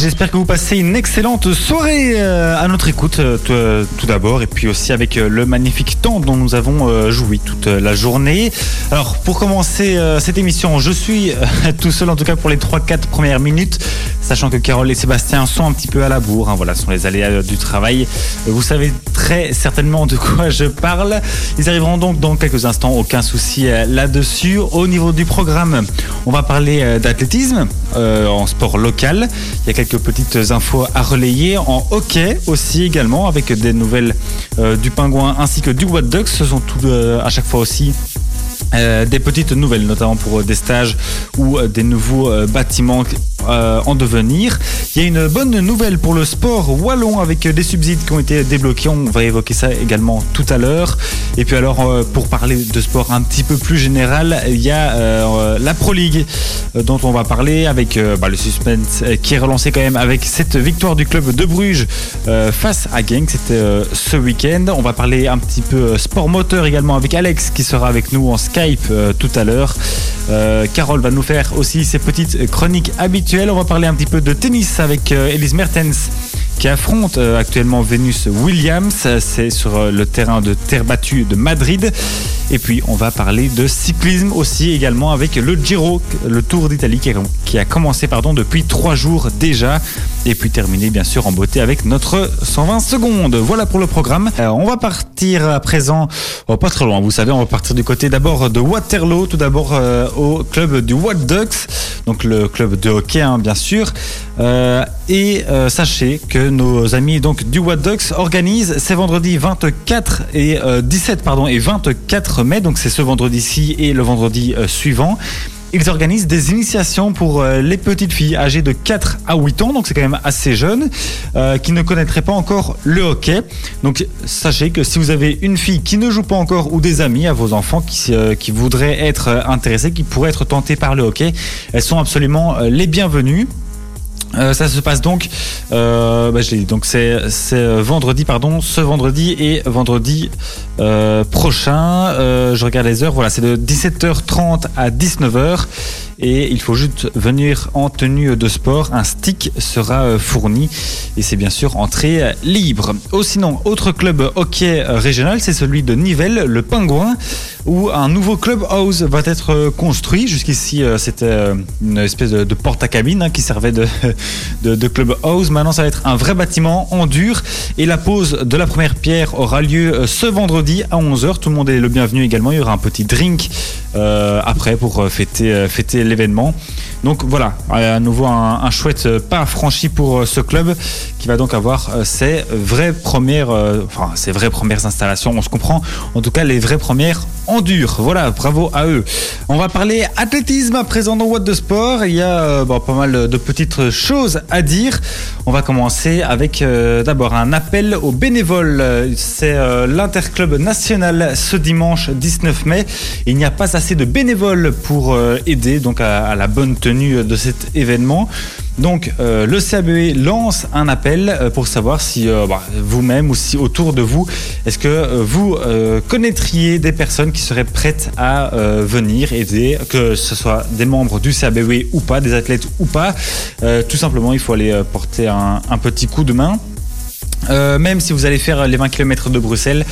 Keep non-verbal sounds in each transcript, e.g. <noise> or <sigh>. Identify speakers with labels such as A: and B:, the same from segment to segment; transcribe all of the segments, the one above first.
A: J'espère que vous passez une excellente soirée euh, à notre écoute euh, euh, tout d'abord et puis aussi avec le magnifique temps dont nous avons joui toute la journée. Alors pour commencer cette émission, je suis <laughs> tout seul en tout cas pour les 3-4 premières minutes, sachant que Carole et Sébastien sont un petit peu à la bourre. Hein, voilà, sont les aléas du travail. Vous savez très certainement de quoi je parle. Ils arriveront donc dans quelques instants, aucun souci là-dessus. Au niveau du programme, on va parler d'athlétisme en sport local. Il y a quelques petites infos à relayer en hockey aussi également avec des nouvelles euh, du pingouin ainsi que du What Ducks. Ce sont tout euh, à chaque fois aussi euh, des petites nouvelles, notamment pour des stages ou des nouveaux bâtiments euh, en devenir. Il y a une bonne nouvelle pour le sport wallon avec des subsides qui ont été débloqués. On va évoquer ça également tout à l'heure. Et puis alors, euh, pour parler de sport un petit peu plus général, il y a euh, la Pro League dont on va parler avec bah, le suspense qui est relancé quand même avec cette victoire du club de Bruges face à Genk. C'était ce week-end. On va parler un petit peu sport moteur également avec Alex qui sera avec nous en Skype tout à l'heure. Carole va nous faire aussi ses petites chroniques habituelles on va parler un petit peu de tennis avec euh, Elise Mertens qui affronte euh, actuellement Venus Williams. C'est sur euh, le terrain de terre battue de Madrid. Et puis on va parler de cyclisme aussi également avec le Giro, le Tour d'Italie qui a commencé pardon, depuis trois jours déjà. Et puis terminer bien sûr en beauté avec notre 120 secondes. Voilà pour le programme. on va partir à présent, oh, pas très loin, vous savez, on va partir du côté d'abord de Waterloo, tout d'abord au club du Wild Ducks, donc le club de hockey hein, bien sûr. Euh, et euh, sachez que nos amis donc du What Ducks organisent ces vendredis 24 et 17 euh, pardon et 24 mai, donc c'est ce vendredi-ci et le vendredi suivant. Ils organisent des initiations pour les petites filles âgées de 4 à 8 ans, donc c'est quand même assez jeune, qui ne connaîtraient pas encore le hockey. Donc sachez que si vous avez une fille qui ne joue pas encore ou des amis à vos enfants qui, qui voudraient être intéressés, qui pourraient être tentés par le hockey, elles sont absolument les bienvenues. Euh, ça se passe donc, euh, bah, donc c'est euh, vendredi pardon, ce vendredi et vendredi prochain. je regarde les heures, voilà, c'est de 17h30 à 19h et il faut juste venir en tenue de sport. Un stick sera euh, fourni et c'est bien sûr entrée libre. Oh, sinon, autre club hockey régional, c'est celui de Nivelles, le Pingouin, où un nouveau club house va être euh, construit. Jusqu'ici, euh, c'était une espèce de, porte à cabine hein, qui servait <laughs> de, de, club house. Maintenant, ça va être un vrai bâtiment en dur et la pose de la première pierre aura lieu ce vendredi à 11h. Tout le monde est le bienvenu également. Il y aura un petit drink après pour fêter, fêter l'événement. Donc voilà, à nouveau un, chouette pas franchi pour euh, ce club qui va donc avoir euh, ses vraies premières, euh, enfin ses vraies premières installations. On se comprend. En tout cas, les vraies premières en dur. Voilà, bravo à eux. On va parler athlétisme à présent dans What de Sport. Il y a pas mal de petites choses à dire. On va commencer avec d'abord un appel aux bénévoles. C'est l'interclub national ce dimanche 19 mai. Il n'y a pas assez de bénévoles pour aider donc à, la bonne tenue de cet événement. Donc euh, le CABE lance un appel euh, pour savoir si euh, bah, vous-même ou si autour de vous, est-ce que vous connaîtriez des personnes qui seraient prêtes à venir aider, que ce soit des membres du CABE ou pas, des athlètes ou pas. tout simplement, il faut aller porter un, un petit coup de main. même si vous allez faire les 20 km de Bruxelles,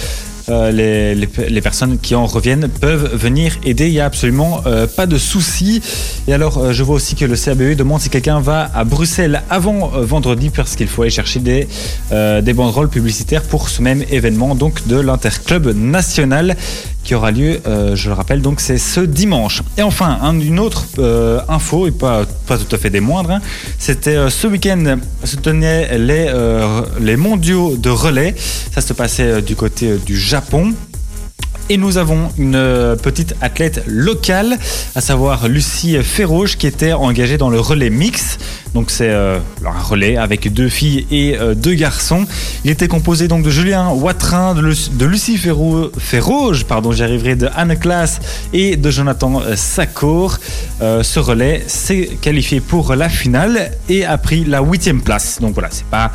A: euh, les, personnes qui en reviennent peuvent venir aider. Il n'y a absolument euh, pas de souci. Et alors, euh, je vois aussi que le CABE demande si quelqu'un va à Bruxelles avant vendredi parce qu'il faut aller chercher des, banderoles publicitaires pour ce même événement, donc de l'Interclub national qui aura lieu, je le rappelle, donc c'est ce dimanche. Et enfin, une autre info, et pas, pas tout à fait des moindres, hein, c'était ce week-end se tenaient les, les mondiaux de relais. Ça se passait du côté du Japon Et nous avons une euh, petite athlète locale, à savoir Lucie Ferroge, qui était engagée dans le relais mix. Donc c'est euh, un relais avec deux filles et euh, deux garçons. Il était composé donc de Julien Watrin, de, Lucie Ferroge, pardon, j'y arriverai, de Anne Classe et de Jonathan Sakor. ce relais s'est qualifié pour la finale et a pris la huitième place. Donc voilà, c'est pas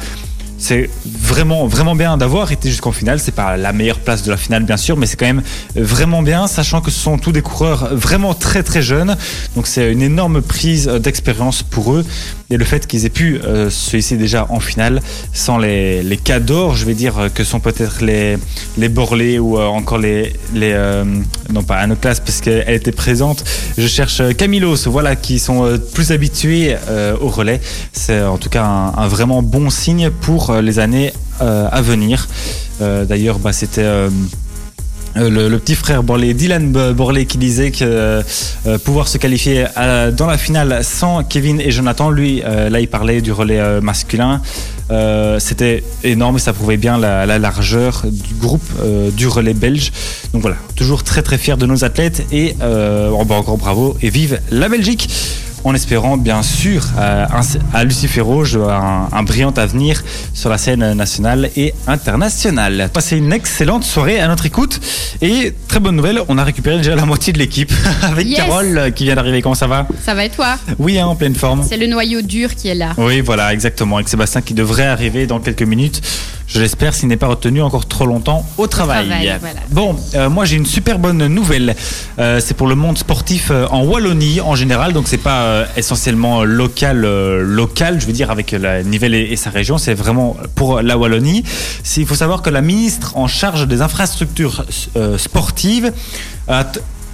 A: c'est vraiment, vraiment bien d'avoir été jusqu'en finale. C'est pas la meilleure place de la finale, bien sûr, mais c'est quand même vraiment bien, sachant que ce sont tous des coureurs vraiment très, très jeunes. Donc, c'est une énorme prise d'expérience pour eux. Et le fait qu'ils aient pu euh, se hisser déjà en finale sans les, les je vais dire, que sont peut-être les, les Borlés ou euh, encore les. euh, non, pas Anne Classe, parce qu'elle était présente. Je cherche Camilos, voilà, qui sont plus habitués au relais. C'est en tout cas un vraiment bon signe pour euh, les années euh, à venir. Euh, D'ailleurs, bah, c'était. le, petit frère Borlé, Dylan Borlé, qui disait que pouvoir se qualifier dans la finale sans Kevin et Jonathan, lui, là, il parlait du relais masculin. C'était énorme et ça prouvait bien la, la largeur du groupe du relais belge. Donc voilà, toujours très très fier de nos athlètes et oh, bah, encore bravo et vive la Belgique en espérant bien sûr euh, à Lucie Ferroge un, un brillant avenir sur la scène nationale et internationale. Passez une excellente soirée à notre écoute et très bonne nouvelle, on a récupéré déjà la moitié de l'équipe <laughs> avec
B: Yes.
A: Carole euh, qui vient d'arriver. Comment ça va?
B: Ça va et toi?
A: Oui, hein, en pleine forme.
B: C'est le noyau dur qui est là.
A: Oui, voilà, exactement. Avec Sébastien qui devrait arriver dans quelques minutes. Je l'espère s'il n'est pas retenu encore trop longtemps au travail.
B: travail, voilà.
A: Bon, euh, moi j'ai une super bonne nouvelle. Euh, c'est pour le monde sportif en Wallonie en général. Donc c'est pas euh, essentiellement local, euh, local, je veux dire avec la Nivelle et, sa région. C'est vraiment pour la Wallonie. Il faut savoir que la ministre en charge des infrastructures euh, sportives a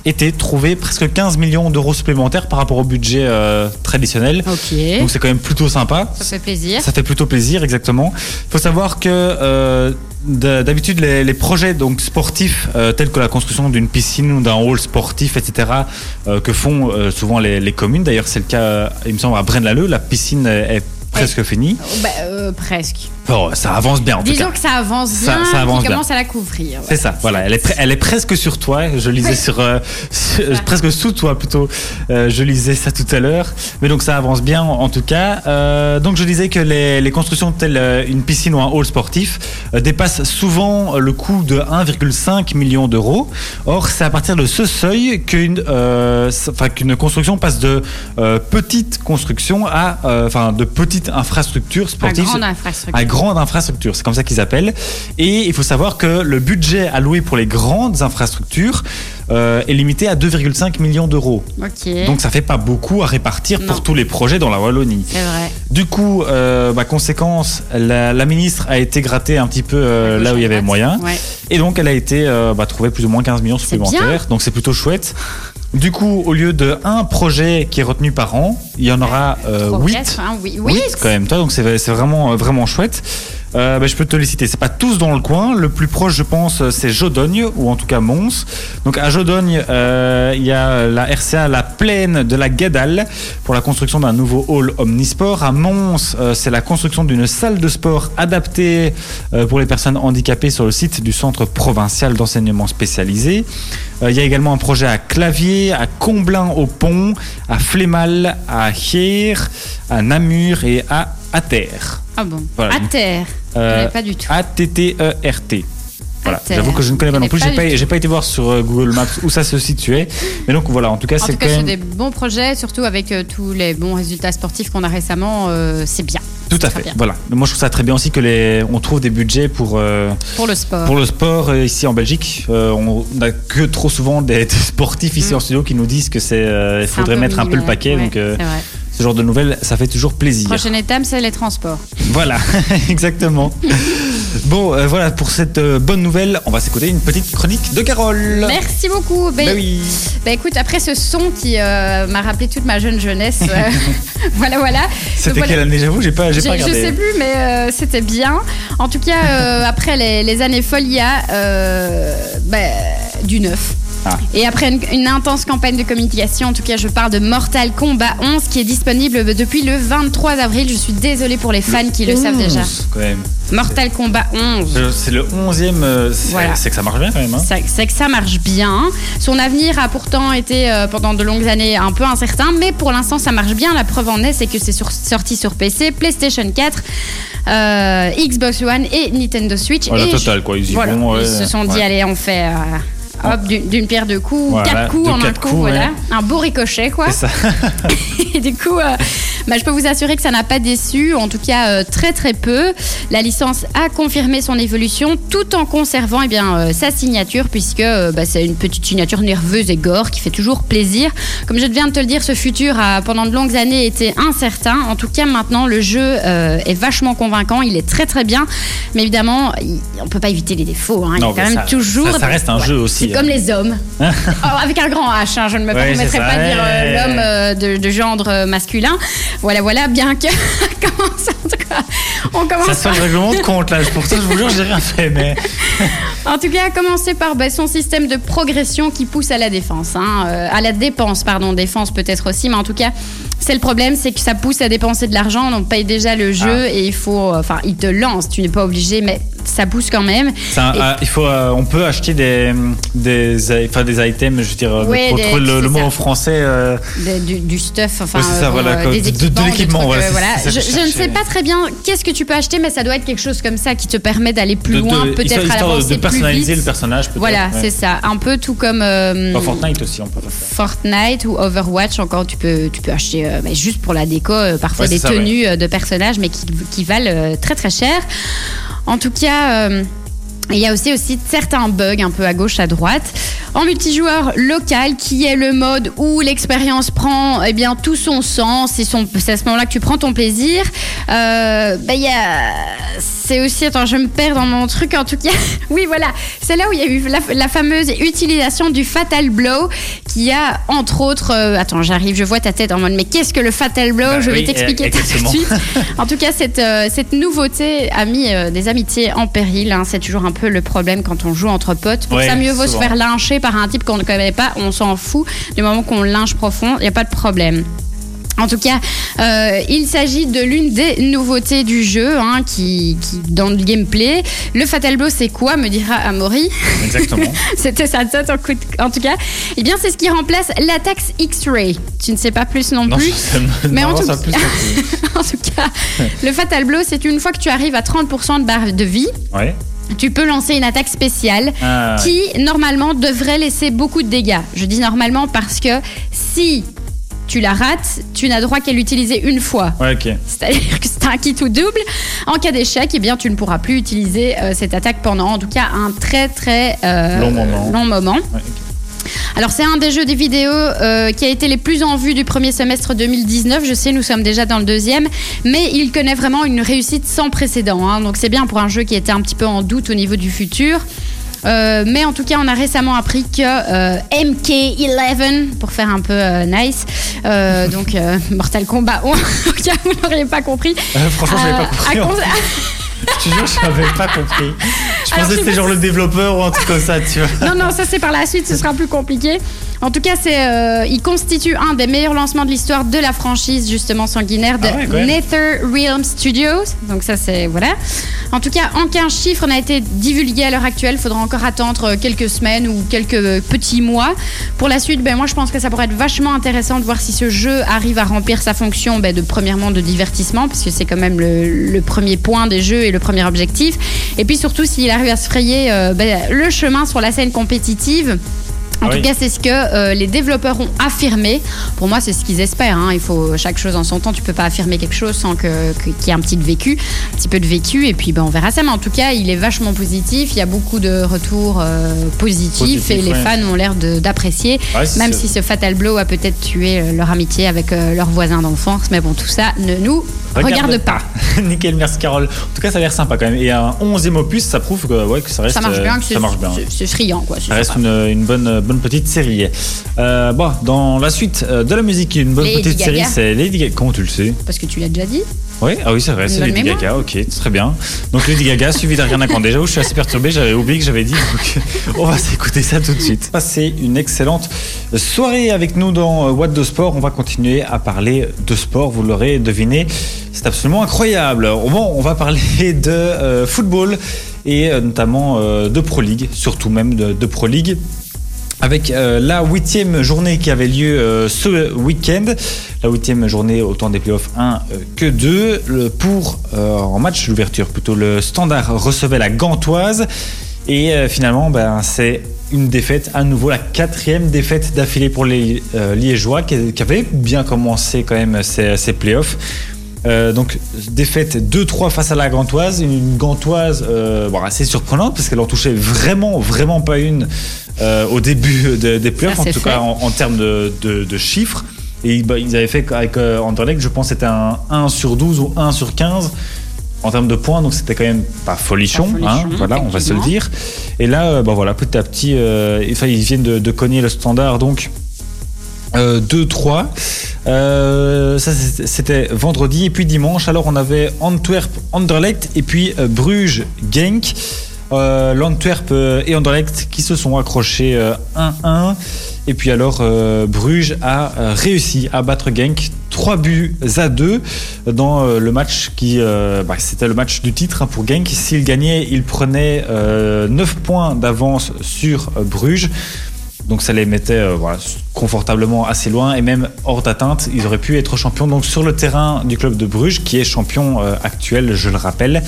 A: été trouvé presque 15 millions d'euros supplémentaires par rapport au budget euh, traditionnel. Donc c'est quand même plutôt sympa.
B: Ça fait plaisir.
A: Ça fait plutôt plaisir, exactement. Il faut savoir que euh, d'habitude les, les projets donc sportifs euh, tels que la construction d'une piscine ou d'un hall sportif, etc., que font souvent les, les communes. D'ailleurs, c'est le cas, il me semble, à Braine-l'Alleud. La piscine est est presque finie.
B: Bah, presque.
A: Bon, ça avance bien en tout
B: Disons
A: cas.
B: que ça avance
A: Ça-
B: bien,
A: ça avance
B: qui
A: bien.
B: commence à la couvrir.
A: C'est ça, voilà, elle est, elle est presque sur toi. Je lisais
B: Oui.
A: sur, euh, sur- presque sous toi plutôt. Euh, je lisais ça tout à l'heure, mais donc ça avance bien en, en tout cas. Euh, donc je disais que les, les constructions telles une piscine ou un hall sportif dépassent souvent le coût de 1,5 million d'euros. Or, c'est à partir de ce seuil qu'une, qu'une construction passe de petite construction à, enfin de petite infrastructure sportive
B: grande infrastructure.
A: à grande infrastructure, c'est comme ça qu'ils appellent. Et il faut savoir que le budget alloué pour les grandes infrastructures euh, est limité à 2,5 millions d'euros. Donc ça fait pas beaucoup à répartir pour tous les projets dans la Wallonie.
B: vrai.
A: Du coup, euh, bah, conséquence, la, la ministre a été grattée un petit peu euh, là où il y avait moyen.
B: Ouais.
A: Et donc, elle a été bah, trouvée plus ou moins 15 millions supplémentaires. Donc, c'est plutôt chouette. Du coup, au lieu de un projet qui est retenu par an, il y en aura euh,
B: Trop
A: 8.
B: quatre, hein, oui.
A: Quand même, toi, donc c'est c'est vraiment, euh, vraiment chouette. Euh, bah, je peux te les citer. C'est pas tous dans le coin. Le plus proche, je pense, c'est Jodogne ou en tout cas Mons. Donc à Jodogne, euh, il y a la RCA, la plaine de la Guédale pour la construction d'un nouveau hall omnisport. À Mons, euh, c'est la construction d'une salle de sport adaptée pour les personnes handicapées sur le site du centre provincial d'enseignement spécialisé. Il y a également un projet à Clavier, à Comblain au Pont, à Flémal, à Hier, à Namur et à Ater.
B: Ah bon.
A: Voilà.
B: À terre.
A: Euh,
B: pas du tout.
A: A-T-T-E-R-T. Voilà,
B: Ater.
A: j'avoue que je ne connais pas non plus. J'ai pas, j'ai pas été voir sur euh, Google Maps où ça se situait. Mais donc voilà, en tout cas, c'est quand même
B: des bons projets, surtout avec euh, tous les bons résultats sportifs qu'on a récemment. euh, c'est bien
A: tout à fait.
B: bien.
A: Voilà. Moi, je trouve ça très bien aussi que les, on trouve des budgets pour euh,
B: pour le sport.
A: pour le sport ici en Belgique. On n'a que trop souvent des, des sportifs ici
B: Mm.
A: en studio qui nous disent que c'est, il
B: un
A: faudrait
B: peu
A: mettre un peu le paquet.
B: Ouais,
A: donc. Ce genre de nouvelles, ça fait toujours plaisir.
B: Prochaine étape, c'est les transports.
A: Voilà, <laughs> exactement. bon, euh, voilà pour cette euh, bonne nouvelle. On va s'écouter une petite chronique de Carole.
B: Merci beaucoup. Ben,
A: Bah oui.
B: ben écoute, après ce son qui euh, m'a rappelé toute ma jeune jeunesse, <laughs> <laughs> voilà, voilà.
A: C'était
B: voilà.
A: quelle année J'avoue, j'ai pas, j'ai
B: Je,
A: pas
B: je
A: regardé.
B: sais plus, mais c'était bien. En tout cas, après les, les années Folia, euh, ben, du neuf.
A: Ah.
B: Et après une, une intense campagne de communication, en tout cas, je parle de Mortal Kombat 11 qui est disponible depuis le 23 avril. Je suis désolée pour les fans qui le savent déjà.
A: 11, Quand même.
B: Mortal Kombat 11.
A: Euh, C'est le 11e. euh, c'est
B: Voilà.
A: que ça marche bien quand même. Hein.
B: C'est que ça marche bien. Son avenir a pourtant été euh, pendant de longues années un peu incertain, mais pour l'instant ça marche bien. La preuve en est, c'est que c'est sorti sur PC, PlayStation 4, euh, Xbox One et Nintendo Switch.
A: Voilà,
B: et
A: total, quoi. Ils y
B: voilà,
A: vont, ouais.
B: ils se sont dit allez, on fait. euh, Hop, d'une pierre deux coups,
A: Voilà,
B: quatre coups
A: de
B: en un coup,
A: coups,
B: voilà.
A: ouais.
B: Un beau ricochet, quoi.
A: C'est ça. <laughs>
B: Et du coup, euh, Bah, je peux vous assurer que ça n'a pas déçu, en tout cas euh, très très peu. La licence a confirmé son évolution tout en conservant eh bien, euh, sa signature, puisque euh, bah, c'est une petite signature nerveuse et gore qui fait toujours plaisir. Comme je viens de te le dire, ce futur a pendant de longues années été incertain. En tout cas, maintenant, le jeu est vachement convaincant, il est très très bien. Mais évidemment, on ne peut pas éviter les défauts. Hein. il y a quand même toujours.
A: Ça, reste un jeu aussi.
B: C'est comme hein. les hommes. <laughs> Oh, avec un grand H, hein, je ne me permettrai pas de dire l'homme de, de, genre masculin. Voilà, voilà, bien que. <laughs>
A: on commence. Ça sent le règlement de compte là. Pour ça, je vous jure, j'ai rien fait. Mais <laughs>
B: en tout cas, à commencer par bah, son système de progression qui pousse à la défense, hein, euh, à la dépense, pardon, défense peut-être aussi, mais en tout cas, c'est le problème, c'est que ça pousse à dépenser de l'argent. On paye déjà le jeu ah. et il faut, enfin, il te lance. Tu n'es pas obligé, mais ça pousse quand même.
A: Ah, il faut, euh, on peut acheter des, des, enfin, des items, je veux dire, pour le, mot en français. Euh,
B: du, stuff, enfin,
A: ça, voilà,
B: des
A: équipements, de, l'équipement. Voilà,
B: je, ne sais pas très bien qu'est-ce que tu peux acheter, mais ça doit être quelque chose comme ça qui te permet d'aller plus loin, peut-être à l'avancer
A: De personnaliser le personnage,
B: Voilà, c'est ça. Un peu tout comme.
A: Euh, Fortnite aussi, on peut faire
B: ça. Fortnite ou Overwatch, encore, tu peux, tu peux acheter mais juste pour la déco, parfois des tenues de personnages, mais qui, qui valent très très cher. En tout cas, euh, il y a aussi, aussi certains bugs un peu à gauche, à droite. En multijoueur local, qui est le mode où l'expérience prend eh bien, tout son sens, c'est à ce moment-là que tu prends ton plaisir. Euh, bah, c'est aussi, attends, je me perds dans mon truc en tout cas. <laughs> oui, voilà, c'est là où il y a eu la, fameuse utilisation du Fatal Blow, qui a entre autres, euh, attends, j'arrive, je vois ta tête en mode, mais qu'est-ce que le Fatal Blow? Bah Je vais t'expliquer tout de suite. en tout cas, cette, euh, cette nouveauté a mis des amitiés en péril. Hein. c'est toujours un peu le problème quand on joue entre potes. Pour ça, mieux vaut se faire lyncher par un type qu'on ne connaît pas, on s'en fout. Du moment qu'on linge profond, il n'y a pas de problème. En tout cas, euh, il s'agit de l'une des nouveautés du jeu, hein, qui, dans le gameplay. Le Fatal Blow, c'est quoi, me dira Amaury.
A: Exactement. <laughs>
B: C'était ça, en, en tout cas. Eh bien, c'est ce qui remplace l'attaque X-Ray. Tu ne sais pas plus non, plus.
A: Mais en, tout cas,
B: en tout cas, le Fatal Blow, c'est une fois que tu arrives à 30% de barre de vie.
A: Ouais
B: tu peux lancer une attaque spéciale ah, qui, normalement, devrait laisser beaucoup de dégâts. Je dis normalement parce que si tu la rates, tu n'as droit qu'à l'utiliser une fois. C'est-à-dire que c'est un kit ou double. En cas d'échec, eh bien, tu ne pourras plus utiliser euh, cette attaque pendant, en tout cas, un très très
A: euh, long moment.
B: Alors c'est un des jeux des vidéos euh, qui a été les plus en vue du premier semestre 2019. Je sais, nous sommes déjà dans le deuxième, mais il connaît vraiment une réussite sans précédent. Hein. Donc c'est bien pour un jeu qui était un petit peu en doute au niveau du futur. Euh, mais en tout cas, on a récemment appris que euh, MK11, pour faire un peu nice, donc Mortal Kombat, <laughs> vous n'auriez pas compris.
A: franchement, je n'avais pas compris. <laughs> Je te jure, je n'avais pas compris. Je pensais que c'était genre le développeur ou un truc comme ça, tu vois.
B: Non, non, ça c'est par la suite, ce sera plus compliqué. En tout cas, c'est, euh, il constitue un des meilleurs lancements de l'histoire de la franchise justement sanguinaire de ah NetherRealm Studios. Donc ça, c'est voilà. En tout cas, aucun chiffre n'a été divulgué à l'heure actuelle. Il faudra encore attendre quelques semaines ou quelques petits mois. Pour la suite, ben moi, je pense que ça pourrait être vachement intéressant de voir si ce jeu arrive à remplir sa fonction ben, de premièrement de divertissement, parce que c'est quand même le, premier point des jeux le premier objectif. Et puis surtout, s'il arrive à se frayer euh, ben, le chemin sur la scène compétitive. En ah tout cas, c'est ce que euh, les développeurs ont affirmé. Pour moi, c'est ce qu'ils espèrent. Hein. Il faut chaque chose en son temps. Tu peux pas affirmer quelque chose sans qu'il y ait un petit vécu, un petit peu de vécu. Et puis, ben, on verra ça. Mais en tout cas, il est vachement positif. Il y a beaucoup de retours euh, positifs et les fans ont l'air d'apprécier. même si ce fatal blow a peut-être tué euh, leur amitié avec leurs voisins d'enfance. Mais bon, tout ça ne nous regarde, pas. <laughs>
A: Nickel, merci Carole. En tout cas, ça a l'air sympa quand même. Et un 11e opus, ça prouve que, ouais, que ça reste.
B: Ça marche bien. ça marche bien. C'est friand, quoi.
A: Ça reste une, une bonne bonne petite série. Euh, bon, dans la suite euh, de la musique, une bonne petite série, c'est Lady Gaga. Comment tu le sais?
B: Parce que tu l'as déjà dit.
A: Oui, ah oui, c'est vrai, c'est Lady Gaga, ok, très bien. Donc Lady Gaga, <laughs> suivi d'Ariana Grande. Déjà, où je suis assez perturbé, j'avais oublié que j'avais dit, donc <laughs> on va s'écouter ça tout de suite. C'est une excellente soirée avec nous dans euh, What the Sport. On va continuer à parler de sport, vous l'aurez deviné, c'est absolument incroyable. Bon, on va parler de football et notamment de Pro League, surtout même de, Pro League avec euh, la huitième journée qui avait lieu euh, ce week-end. La huitième journée autant des playoffs 1 euh, que 2. pour, en match d'ouverture plutôt, le Standard recevait la Gantoise. Et euh, finalement, ben, c'est une défaite, à nouveau la quatrième défaite d'affilée pour les euh, Liégeois qui, qui avaient bien commencé quand même ces playoffs. Euh, donc défaite 2-3 face à la Gantoise, une Gantoise euh, bon, assez surprenante parce qu'elle en touchait vraiment vraiment pas une euh, au début de- des playoffs, en tout
B: fait.
A: cas en, en termes de, de- de chiffres. Et bah, ils avaient fait avec Anderlecht, je pense c'était un 1 sur 12 ou 1 sur 15 en termes de points, donc c'était quand même pas folichon,
B: Pas folichon,
A: hein, voilà, on va se le dire. Et là, bah voilà, petit à petit, ils viennent de, de cogner le standard, donc euh, 2-3. Euh, ça, c'était- vendredi. Et puis dimanche, alors on avait Antwerp, Anderlecht et puis euh, Bruges, Genk. Euh, L'Antwerp euh, et Anderlecht qui se sont accrochés euh, 1-1. Et puis alors, euh, Bruges a euh, réussi à battre Genk 3 buts à 2 dans euh, le match qui. euh, bah, C'était le match du titre hein, pour Genk. S'il gagnait, il prenait euh, 9 points d'avance sur euh, Bruges. Donc ça les mettait euh, confortablement assez loin et même hors d'atteinte. Ils auraient pu être champions donc sur le terrain du club de Bruges, qui est champion euh, actuel, je le rappelle.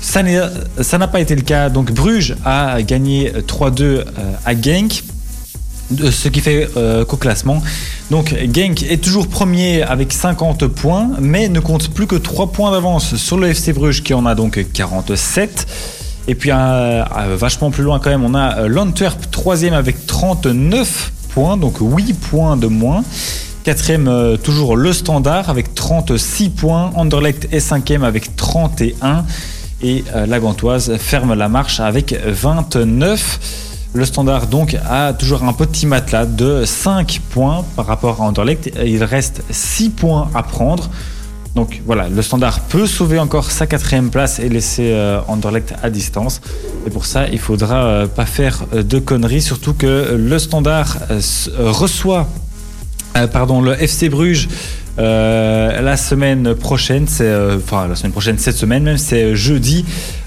A: Ça n'a pas été le cas. Donc Bruges a gagné 3-2 euh, à Genk. Ce qui fait qu'au classement, donc Genk est toujours premier avec 50 points, mais ne compte plus que 3 points d'avance sur le FC Bruges qui en a donc 47. Et puis euh, euh, vachement plus loin quand même, on a euh, l'Antwerp troisième avec 39 points, donc 8 points de moins. Quatrième, toujours le Standard avec 36 points. Anderlecht est cinquième avec 31. Et la Gantoise ferme la marche avec 29. Le Standard donc a toujours un petit matelas de 5 points par rapport à Anderlecht. Il reste 6 points à prendre. Donc voilà, le Standard peut sauver encore sa quatrième place et laisser euh, Anderlecht à distance. Et pour ça, il faudra euh, pas faire euh, de conneries, surtout que le Standard reçoit pardon, le FC Bruges la semaine prochaine, c'est enfin la semaine prochaine, cette semaine même, c'est jeudi.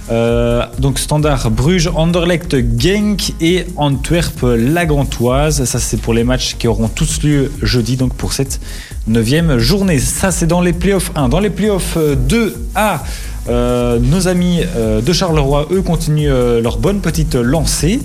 A: Donc Standard Bruges, Anderlecht, Genk et Antwerp Lagantoise. Ça c'est pour les matchs qui auront tous lieu jeudi, donc pour cette neuvième journée. Ça c'est dans les playoffs 1. Dans les playoffs euh, 2A, euh, nos amis euh, de Charleroi, eux, continuent euh, leur bonne petite lancée.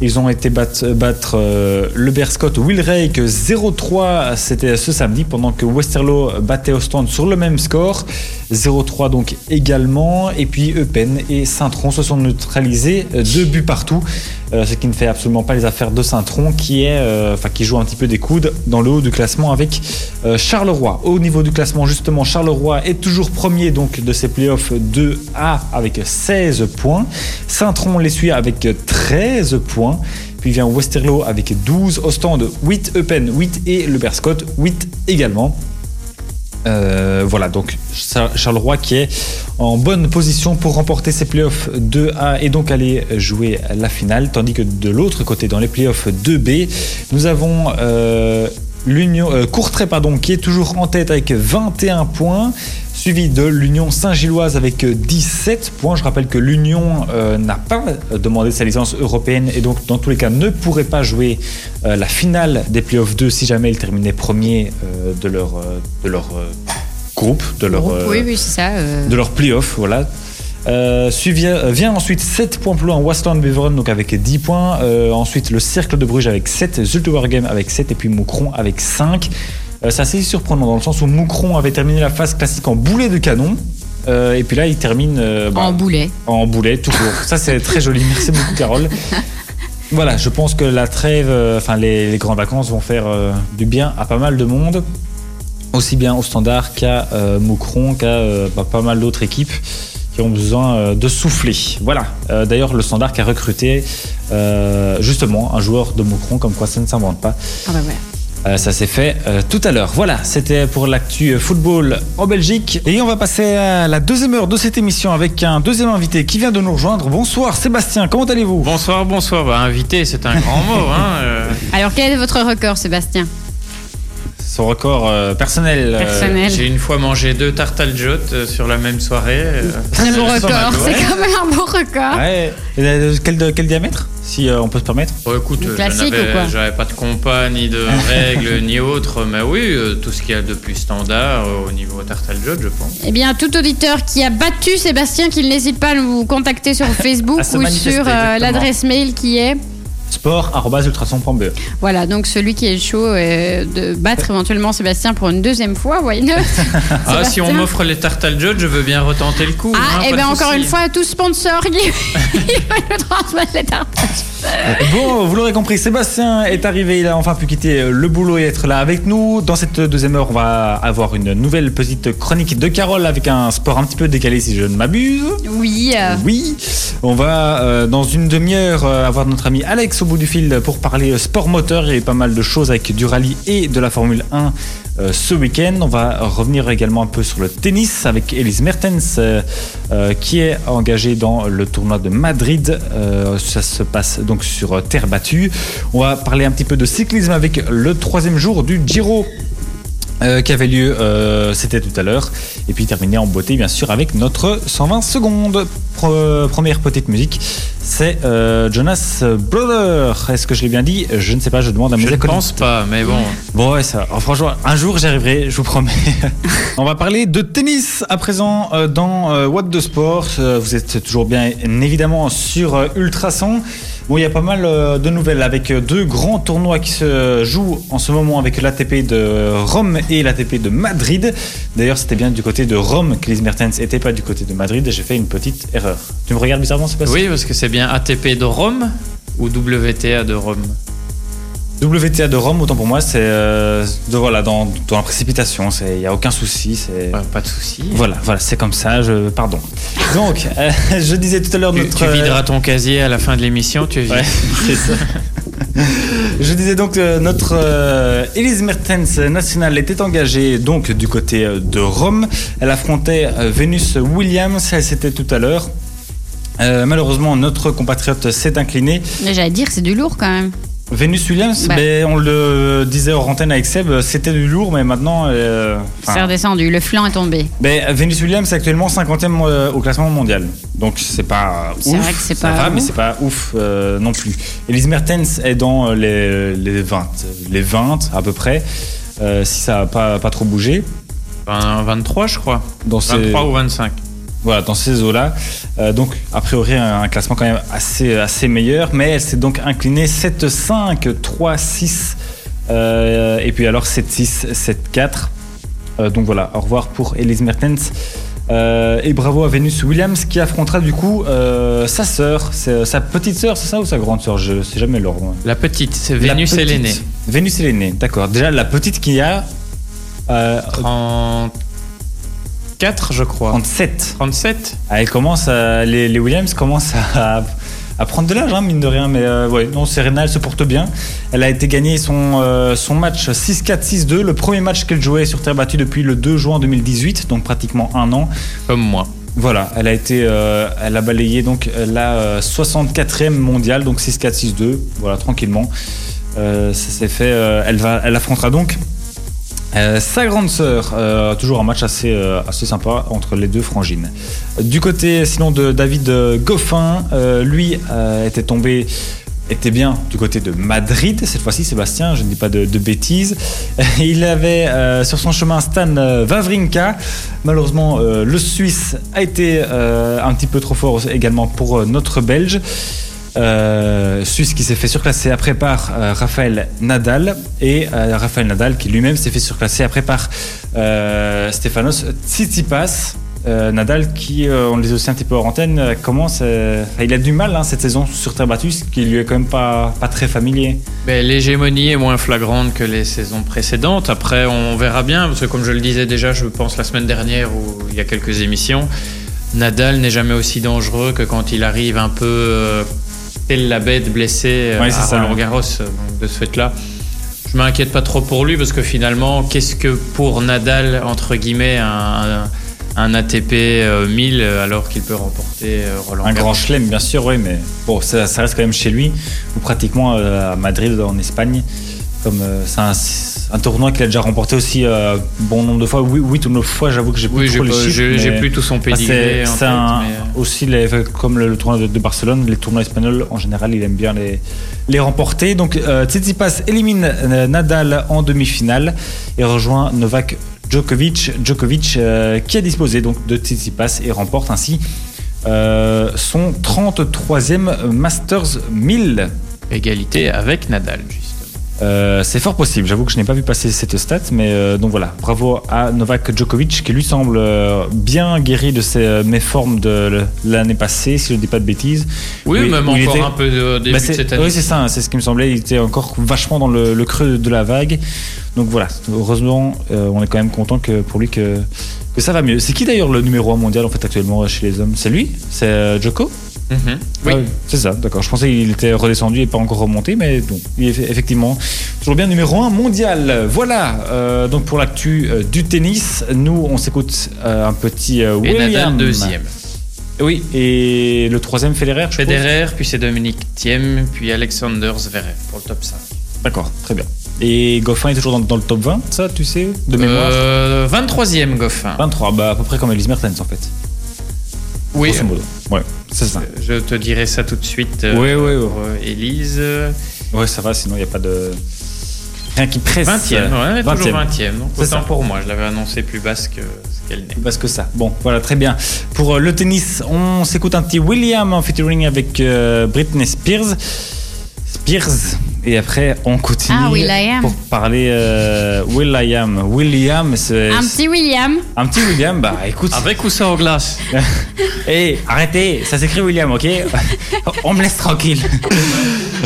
A: Ils ont été battre, battre euh, le Berscott Wilrake 0-3, c'était ce samedi, pendant que Westerlo battait Ostende sur le même score. 0-3 donc également. Et puis Eupen et Saint-Tron se sont neutralisés, euh, deux buts partout. Euh, ce qui ne fait absolument pas les affaires de Saint-Tron, qui, est, euh, enfin, qui joue un petit peu des coudes dans le haut du classement avec euh, Charleroi. Au niveau du classement, justement, Charleroi est toujours premier donc, de ces playoffs 2A avec 16 points. Saint-Tron les suit avec 13 points. Puis vient Westerlo avec 12, Ostende 8, Eupen 8 et le Berscott 8 également. Euh, voilà, donc Char- Charleroi qui est en bonne position pour remporter ses playoffs 2A et donc aller jouer la finale, tandis que de l'autre côté, dans les playoffs 2B, nous avons euh, l'Union euh, Courtrai pardon, qui est toujours en tête avec 21 points, suivi de l'Union Saint-Gilloise avec 17 points. Je rappelle que l'Union euh, n'a pas demandé sa licence européenne et donc dans tous les cas ne pourrait pas jouer euh, la finale des playoffs 2 si jamais ils terminaient premier de leur, de leur groupe, de leur,
B: oui, oui, c'est ça.
A: de leur playoff, voilà. Euh, suivi- euh, vient ensuite 7 points plus loin, Westland Beveren donc avec 10 points. Euh, ensuite le Cercle de Bruges avec 7, Zultewaregem avec 7 et puis Moucron avec 5. Euh, c'est assez surprenant dans le sens où Moucron avait terminé la phase classique en boulet de canon. Euh, et puis là, il termine euh, bah,
B: En boulet.
A: en boulet, tout court. Ça, c'est très joli. <laughs> Merci beaucoup, Carole. Voilà, je pense que la trêve, euh, enfin les, les grandes vacances vont faire du bien à pas mal de monde, aussi bien au Standard qu'à Moucron, qu'à bah, pas mal d'autres équipes qui ont besoin euh, de souffler. Voilà. Euh, D'ailleurs, le Standard qui a recruté euh, justement un joueur de Moucron, comme quoi ça ne s'invente pas.
B: Ah bah ouais.
A: Euh, ça s'est fait euh, tout à l'heure. Voilà, c'était pour l'actu football en Belgique. Et on va passer à la deuxième heure de cette émission avec un deuxième invité qui vient de nous rejoindre. Bonsoir Sébastien, comment allez-vous?
C: Bonsoir, bonsoir. Bah, invité, c'est un grand mot. Hein. euh. <laughs>
B: Alors, quel est votre record, Sébastien?
A: Son record euh, personnel. euh,
B: Personnel.
C: J'ai une fois mangé deux tartes al euh, sur la même soirée. euh.
B: Très beau record. C'est quand même un beau record.
A: ouais. Et, euh, quel, quel diamètre si euh, on peut se permettre?
C: Bon, écoute, j'avais pas de compas, ni de <laughs> règles, ni autre, mais oui, euh, tout ce qu'il y a de plus standard euh, au niveau tarte je pense.
B: Eh bien, tout auditeur qui a battu Sébastien, qu'il n'hésite pas à nous contacter sur <laughs> Facebook ou sur euh, l'adresse mail qui est.
A: sport.ultrason.be.
B: Voilà, donc celui qui est chaud euh, de battre éventuellement Sébastien pour une deuxième fois, why not? <laughs>
C: Ah, si on m'offre les tartes à jot, je veux bien retenter le coup.
B: Ah,
C: hein,
B: et
C: pas
B: bien
C: de
B: encore une fois, tout sponsor <laughs> il va nous transmettre les tartes.
A: Bon, vous l'aurez compris, Sébastien est arrivé, il a enfin pu quitter le boulot et être là avec nous. Dans cette deuxième heure, on va avoir une nouvelle petite chronique de Carole avec un sport un petit peu décalé si je ne m'abuse.
B: Oui, euh,
A: Oui, on va euh, dans une demi-heure euh, avoir notre ami Alex au bout du fil pour parler sport moteur. Il y pas mal de choses avec du rallye et de la Formule 1 euh, ce week-end. On va revenir également un peu sur le tennis avec Elise Mertens euh, euh, qui est engagée dans le tournoi de Madrid. Ça se passe donc sur terre battue. On va parler un petit peu de cyclisme avec le troisième jour du Giro. Euh, qui avait lieu, euh, c'était tout à l'heure. Et puis terminer en beauté, bien sûr, avec notre 120 secondes. Pro- première petite musique, c'est euh, Jonas Brother. Est-ce que je l'ai bien dit? Je ne sais pas, je demande à mes
C: Je ne pense pas, mais bon.
A: Bon, ouais, ça. alors, franchement, un jour j'y arriverai, je vous promets. <laughs> On va parler de tennis à présent euh, dans euh, What the Sport. Euh, vous êtes toujours bien évidemment sur euh, Ultrason. Bon, il y a pas mal euh, de nouvelles avec euh, deux grands tournois qui se jouent en ce moment avec l'ATP de Rome et l'ATP de Madrid. D'ailleurs, c'était bien du côté de Rome que Liz Mertens était pas du côté de Madrid j'ai fait une petite erreur. Tu me regardes bizarrement, c'est pas
C: Oui, parce que c'est bien ATP de Rome ou WTA de Rome?
A: WTA de Rome, autant pour moi, c'est euh, de, voilà, dans, dans la précipitation. Il n'y a aucun souci. C'est.
C: Ouais, pas de souci.
A: Voilà, voilà, c'est comme ça, je, pardon. Donc, euh, <laughs> je disais tout à l'heure
C: Tu,
A: notre...
C: tu videras ton casier à la fin de l'émission, tu es
A: Ouais, <laughs> c'est ça. Je disais donc euh, notre euh, Elise Mertens nationale était engagée donc du côté euh, de Rome. Elle affrontait euh, Venus Williams, elle c'était tout à l'heure. Euh, malheureusement, notre compatriote s'est incliné.
B: mais j'allais dire, c'est du lourd quand même.
A: Venus Williams,
B: Bah.
A: ben, on le disait hors antenne avec Seb, c'était du lourd, mais maintenant. euh,
B: C'est redescendu, le flanc est tombé.
A: ben, Venus Williams est actuellement 50e euh, au classement mondial. Donc c'est pas
B: C'est
A: ouf.
B: vrai que c'est
A: ça
B: pas
A: va, mais c'est pas ouf euh, non plus. Elise Mertens est dans euh, les, les 20, les 20 à peu près, euh, si ça n'a pas, pas trop bougé.
C: Ben, 23, je crois.
A: Dans ces,
C: 23 ou 25.
A: Voilà, dans ces eaux-là. Euh, donc, a priori, un, un classement quand même assez, assez meilleur, mais elle s'est donc inclinée 7-5, 3-6, euh, et puis alors 7-6, 7-4. Euh, donc voilà, au revoir pour Elise Mertens. Euh, et bravo à Venus Williams qui affrontera du coup sa sœur, sa petite sœur, c'est ça ou sa grande sœur Je sais jamais l'ordre.
C: La petite, c'est Vénus et l'aînée.
A: Vénus et l'aînée, d'accord. Déjà la petite qui a
C: 34, je crois.
A: 37.
C: 37
A: Ah, elle commence à- les, les Williams commencent à, à prendre de l'âge, hein, mine de rien. Mais euh, ouais, non, Serena, elle se porte bien. Elle a été gagnée son, euh, son match 6-4, 6-2, le premier match qu'elle jouait sur terre battue depuis le 2 juin 2018, donc pratiquement un an.
C: Comme moi.
A: Voilà, elle a été, euh, elle a balayé donc la euh, 64e mondiale, donc 6-4, 6-2, voilà, tranquillement. Ça s'est fait. elle va, elle affrontera donc euh, sa grande sœur. euh, toujours un match assez, euh, assez sympa entre les deux frangines. Du côté, sinon de David Goffin, lui était tombé. Était bien du côté de Madrid, cette fois-ci Sébastien, je ne dis pas de, bêtises. <laughs> Il avait sur son chemin Stan Wawrinka. Malheureusement, le Suisse a été un petit peu trop fort également pour notre Belge. Euh, qui s'est fait surclasser après par euh, Raphaël Nadal et euh, Raphaël Nadal qui lui-même s'est fait surclasser après par euh, Stefanos Tsitsipas. Euh, Nadal qui, euh, on le disait aussi un petit peu hors antenne, commence, il a du mal hein, cette saison sur terre battue, ce qui lui est quand même pas, pas très familier.
C: L'hégémonie est moins flagrante que les saisons précédentes. Après, on verra bien, parce que comme je le disais déjà, je pense la semaine dernière ou il y a quelques émissions, Nadal n'est jamais aussi dangereux que quand il arrive un peu euh, tel la bête blessé euh,
A: Ouais, c'est
C: à. Roland Garros. Donc, de ce fait-là, je m'inquiète pas trop pour lui parce que finalement, qu'est-ce que pour Nadal, entre guillemets, un, un- ATP euh, 1000 alors qu'il peut remporter euh, Roland
A: Un grand chelem, bien sûr, oui, mais bon, ça, ça reste quand même chez lui, ou pratiquement euh, à Madrid, en Espagne. Comme euh, c'est un- tournoi qu'il a déjà remporté aussi euh, bon nombre de fois. Oui, 8 ou 9 fois, j'avoue que j'ai plus
C: Oui, j'ai
A: trop les
C: pas-
A: chiffres,
C: j'ai j'ai
A: mais-
C: plus tout son pédigré.
A: c'est
C: mais, euh,
A: aussi les- comme le, le tournoi de, de Barcelone, les tournois espagnols en général, il aime bien les, les remporter. Donc euh, Tsitsipas élimine Nadal en demi-finale et rejoint Novak Djokovic, Djokovic euh, qui a disposé donc de Tsitsipas et remporte ainsi euh, son 33e Masters 1000.
C: Égalité avec Nadal, justement.
A: Euh, c'est fort possible. J'avoue que je n'ai pas vu passer cette stat, mais euh, donc voilà. Bravo à Novak Djokovic qui lui semble euh, bien guéri de ses méformes de l'année passée, si je ne dis pas de bêtises.
C: Oui, même
A: où il
C: encore
A: était-
C: un peu de début
A: Bah,
C: de cette année.
A: oui, c'est ça. C'est ce qui me semblait. Il était encore vachement dans le, le creux de la vague. Donc voilà. Heureusement, on est quand même content que pour lui que que ça va mieux. C'est qui d'ailleurs le numéro 1 mondial en fait actuellement chez les hommes? C'est lui? C'est euh,
C: Mhm. Oui.
A: Ah c'est ça, d'accord. Je pensais qu'il était redescendu et pas encore remonté, mais donc, il est effectivement toujours bien numéro 1 mondial. Voilà, euh, donc pour l'actu euh, du tennis, nous on s'écoute euh, un petit euh,
C: Et
A: William.
C: Nadal deuxième.
A: Oui, et le troisième Federer, je
C: Federer, puis c'est Dominique Thiem, puis Alexander Zverev pour le top 5.
A: D'accord, très bien. Et Goffin est toujours dans, dans le top 20, ça tu sais, de mémoire?
C: Euh, 23e Goffin.
A: 23, bah à peu près comme Elise Mertens en fait.
C: Oui,
A: Grosso modo. Ouais, c'est ça.
C: je te dirai ça tout de suite euh,
A: Oui, oui, oui.
C: pour euh, Élise.
A: Ouais, ça va, sinon il n'y a pas de. Rien qui presse.
C: 20e, ouais,
A: 20e.
C: toujours 20e. Donc
A: C'est
C: autant
A: ça.
C: pour moi, je l'avais annoncé plus basse que ce qu'elle n'est.
A: Parce que ça. Bon, voilà, très bien. Pour euh, le tennis, on s'écoute un petit William en featuring avec Britney Spears. Spears. Et après, on continue
B: Ah, Will.i.am.
A: pour parler euh, Will.i.am. William, c'est
B: Un petit William.
A: un petit William. Bah, écoute. <laughs>
C: Avec ou sans glace
A: Hé, <laughs> arrêtez, ça s'écrit William, ok <laughs> On me laisse tranquille.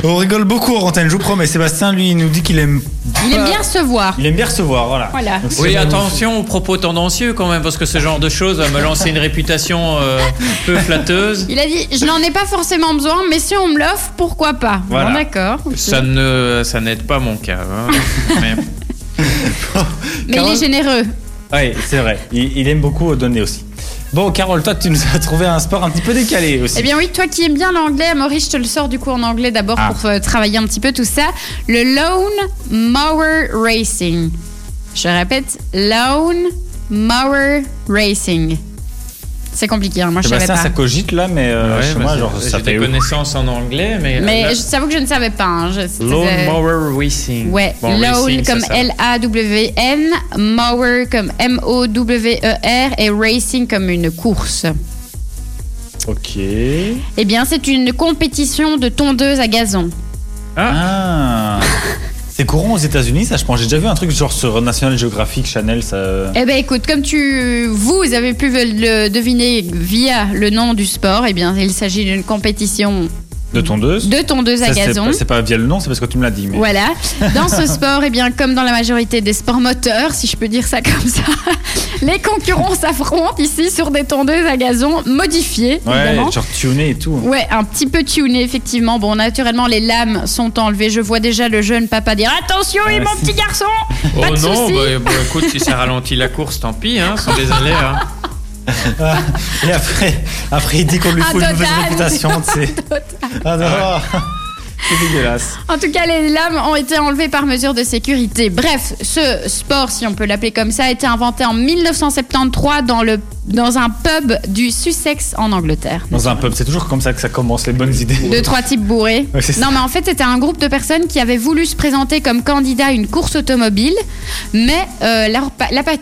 A: On rigole beaucoup en antenne, je vous promets. Sébastien, lui, il nous dit qu'il aime.
B: Il aime bien recevoir.
A: Il aime bien recevoir, voilà.
B: Voilà.
A: Donc, si
C: Oui, attention aux propos tendancieux quand même, parce que ce genre de choses va me lancer une réputation euh, peu flatteuse.
B: Il a dit Je n'en ai pas forcément besoin, mais si on me l'offre, pourquoi pas
A: Voilà.
B: Bon, d'accord.
C: Ça ne, ça n'aide pas mon cas. hein. <laughs> Mais
B: Mais il
A: Carole
B: est généreux.
A: Oui, c'est vrai. Il, il aime beaucoup donner aussi. Bon, Carole, toi, tu nous as trouvé un sport un petit peu décalé aussi.
B: Eh bien oui, toi qui aimes bien l'anglais, Maurice, je te le sors du coup en anglais d'abord
A: Ah.
B: pour euh, travailler un petit peu tout ça. Le Lone Mower Racing. Je répète, Lone Mower Racing. C'est compliqué, hein, moi je savais
A: Sébastien,
B: pas.
A: ça cogite là, mais euh,
C: Ouais,
A: chez
C: bah,
A: moi,
C: c'est-
A: genre, ça
C: j'ai
A: fait
C: des connaissances en anglais, mais.
B: Mais
C: là-
B: je t'avoue que je ne savais pas. hein, je- c'était-
C: Lone Mower Racing.
B: Ouais,
C: Bon, racing,
B: comme. L-A-W-N, Mower comme M-O-W-E-R et Racing comme une course.
A: Ok.
B: Eh bien, c'est une compétition de tondeuse à gazon.
A: Ah. C'est courant aux États-Unis, ça, je pense. J'ai déjà vu un truc genre sur National Geographic Channel, ça.
B: Eh ben écoute, comme tu, vous avez pu le deviner via le nom du sport, eh bien, il s'agit d'une compétition
A: De tondeuse.
B: de tondeuse à
A: Ça, c'est
B: gazon.
A: pas- C'est pas via le nom, c'est parce que tu me l'as dit. Mais...
B: Voilà. <laughs> Dans ce sport, eh bien, comme dans la majorité des sports moteurs, si je peux dire ça comme ça, <laughs> les concurrents s'affrontent ici sur des tondeuses à gazon modifiées,
A: Ouais,
B: évidemment.
A: genre tuné et tout.
B: Ouais, un petit peu tuné, effectivement. Bon, naturellement, les lames sont enlevées. Je vois déjà le jeune papa dire Attention, et
A: Ouais,
B: mon
A: c'est-
B: petit garçon
C: Oh
B: Pas de
C: non, bah, bah, écoute, si ça ralentit la course, tant pis, hein, sont des <laughs>
A: Et après, après, il dit qu'on lui
B: Ah,
A: faut une mauvaise
B: total.
A: réputation. Ah non. C'est dégueulasse.
B: En tout cas, les lames ont été enlevées par mesure de sécurité. Bref, ce sport, si on peut l'appeler comme ça, a été inventé en 1973 dans, le, dans un pub du Sussex en Angleterre.
A: Dans un pub, c'est toujours comme ça que ça commence, les bonnes idées.
B: Deux, trois types bourrés.
A: Ouais,
B: non, mais en fait, c'était un groupe de personnes qui avaient voulu se présenter comme candidat à une course automobile, mais euh, la,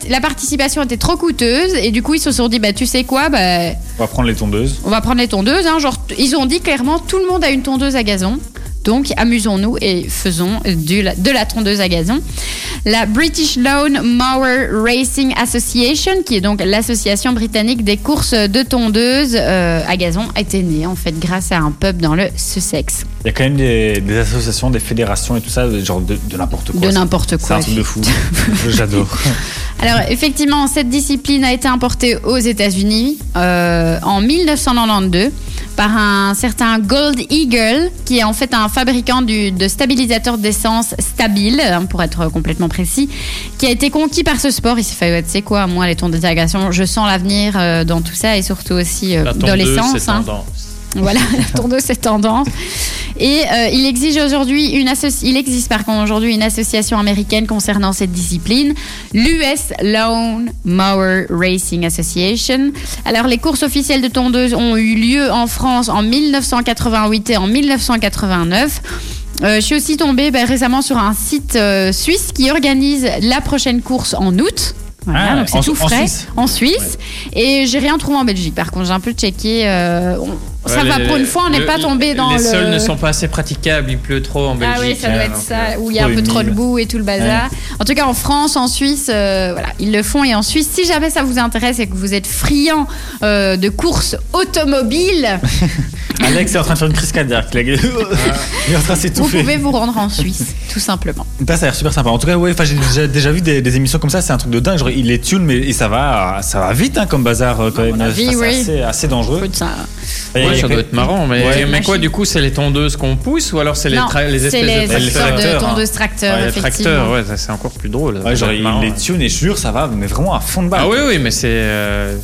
B: la participation était trop coûteuse et du coup, ils se sont dit, bah, tu sais quoi, bah,
A: On va prendre les tondeuses.
B: on va prendre les tondeuses. hein. genre, ils ont dit clairement, tout le monde a une tondeuse à gazon. Donc, amusons-nous et faisons du- de la tondeuse à gazon. La British Lawn Mower Racing Association, qui est donc l'association britannique des courses de tondeuses euh, à gazon, a été née en fait grâce à un pub dans le Sussex.
A: Il y a quand même des, des associations, des fédérations et tout ça, genre de, n'importe quoi.
B: De
A: C'est-
B: n'importe
A: C'est
B: quoi.
A: un truc de fou. <laughs> J'adore.
B: Alors effectivement, cette discipline a été importée aux États-Unis euh, en 1992 par un certain Gold Eagle, qui est en fait un fabricant du- de stabilisateurs d'essence stable, hein, pour être complètement précis, qui a été conquis par ce sport. Il s'est fait, tu sais quoi, moi les à gazon, je sens l'avenir euh, dans tout ça et surtout aussi euh, dans l'essence. <laughs> Voilà, la tondeuse c'est tendance. Et euh, il exige aujourd'hui une il existe par contre aujourd'hui une association américaine concernant cette discipline, l'US Lawn Mower Racing Association. Alors les courses officielles de tondeuses ont eu lieu en France en 1988 et en 1989. Euh, je suis aussi tombée ben, récemment sur un site euh, suisse qui organise la prochaine course en août. Voilà,
A: Ah,
B: donc c'est
A: en-
B: tout
A: en
B: frais
A: Suisse.
B: en Suisse. Et j'ai rien trouvé en Belgique. Par contre, j'ai un peu checké. on- ça
C: Ouais,
B: va
C: les-
B: pour une fois, on n'est pas tombé dans
C: les
B: le.
C: sols ne sont pas assez praticables, il pleut trop en Belgique.
B: Ah oui, ça doit être ça,
C: euh,
B: où il y a un peu trop de boue et tout le bazar. En tout cas, en France, en Suisse, euh, voilà, ils le font. Et en Suisse, si jamais ça vous intéresse et que vous êtes friand euh, de courses automobiles, <laughs>
A: Alex est en train de faire une crise cardiaque. <laughs> Il est en train de
B: vous
A: s'étouffer.
B: pouvez vous rendre en Suisse, tout simplement.
A: Ça, ça a l'air super sympa. En tout cas, ouais, enfin, j'ai déjà, déjà vu des, des émissions comme ça, c'est un truc de dingue. Genre, il les tune, mais et ça va, ça va vite hein, comme bazar quand même. Enfin, c'est
B: oui.
A: assez, assez dangereux.
B: Écoute, ça-
A: Et-
C: Ouais, ça doit être marrant, mais,
A: Ouais.
C: mais quoi, du coup, c'est les tondeuses qu'on pousse ou alors c'est les, les
B: c'est
C: espèces
B: les
C: de
A: tracteurs,
B: histoires
A: tracteurs,
B: de
A: hein.
B: tondeuses tracteurs,
C: Ouais, tracteurs, ouais, ça, c'est encore plus drôle.
A: Ouais, genre, il
C: marrant,
A: les
C: ouais.
A: tune et je jure, ça va, mais vraiment à fond de balle.
C: Ah oui, oui, mais c'est. euh,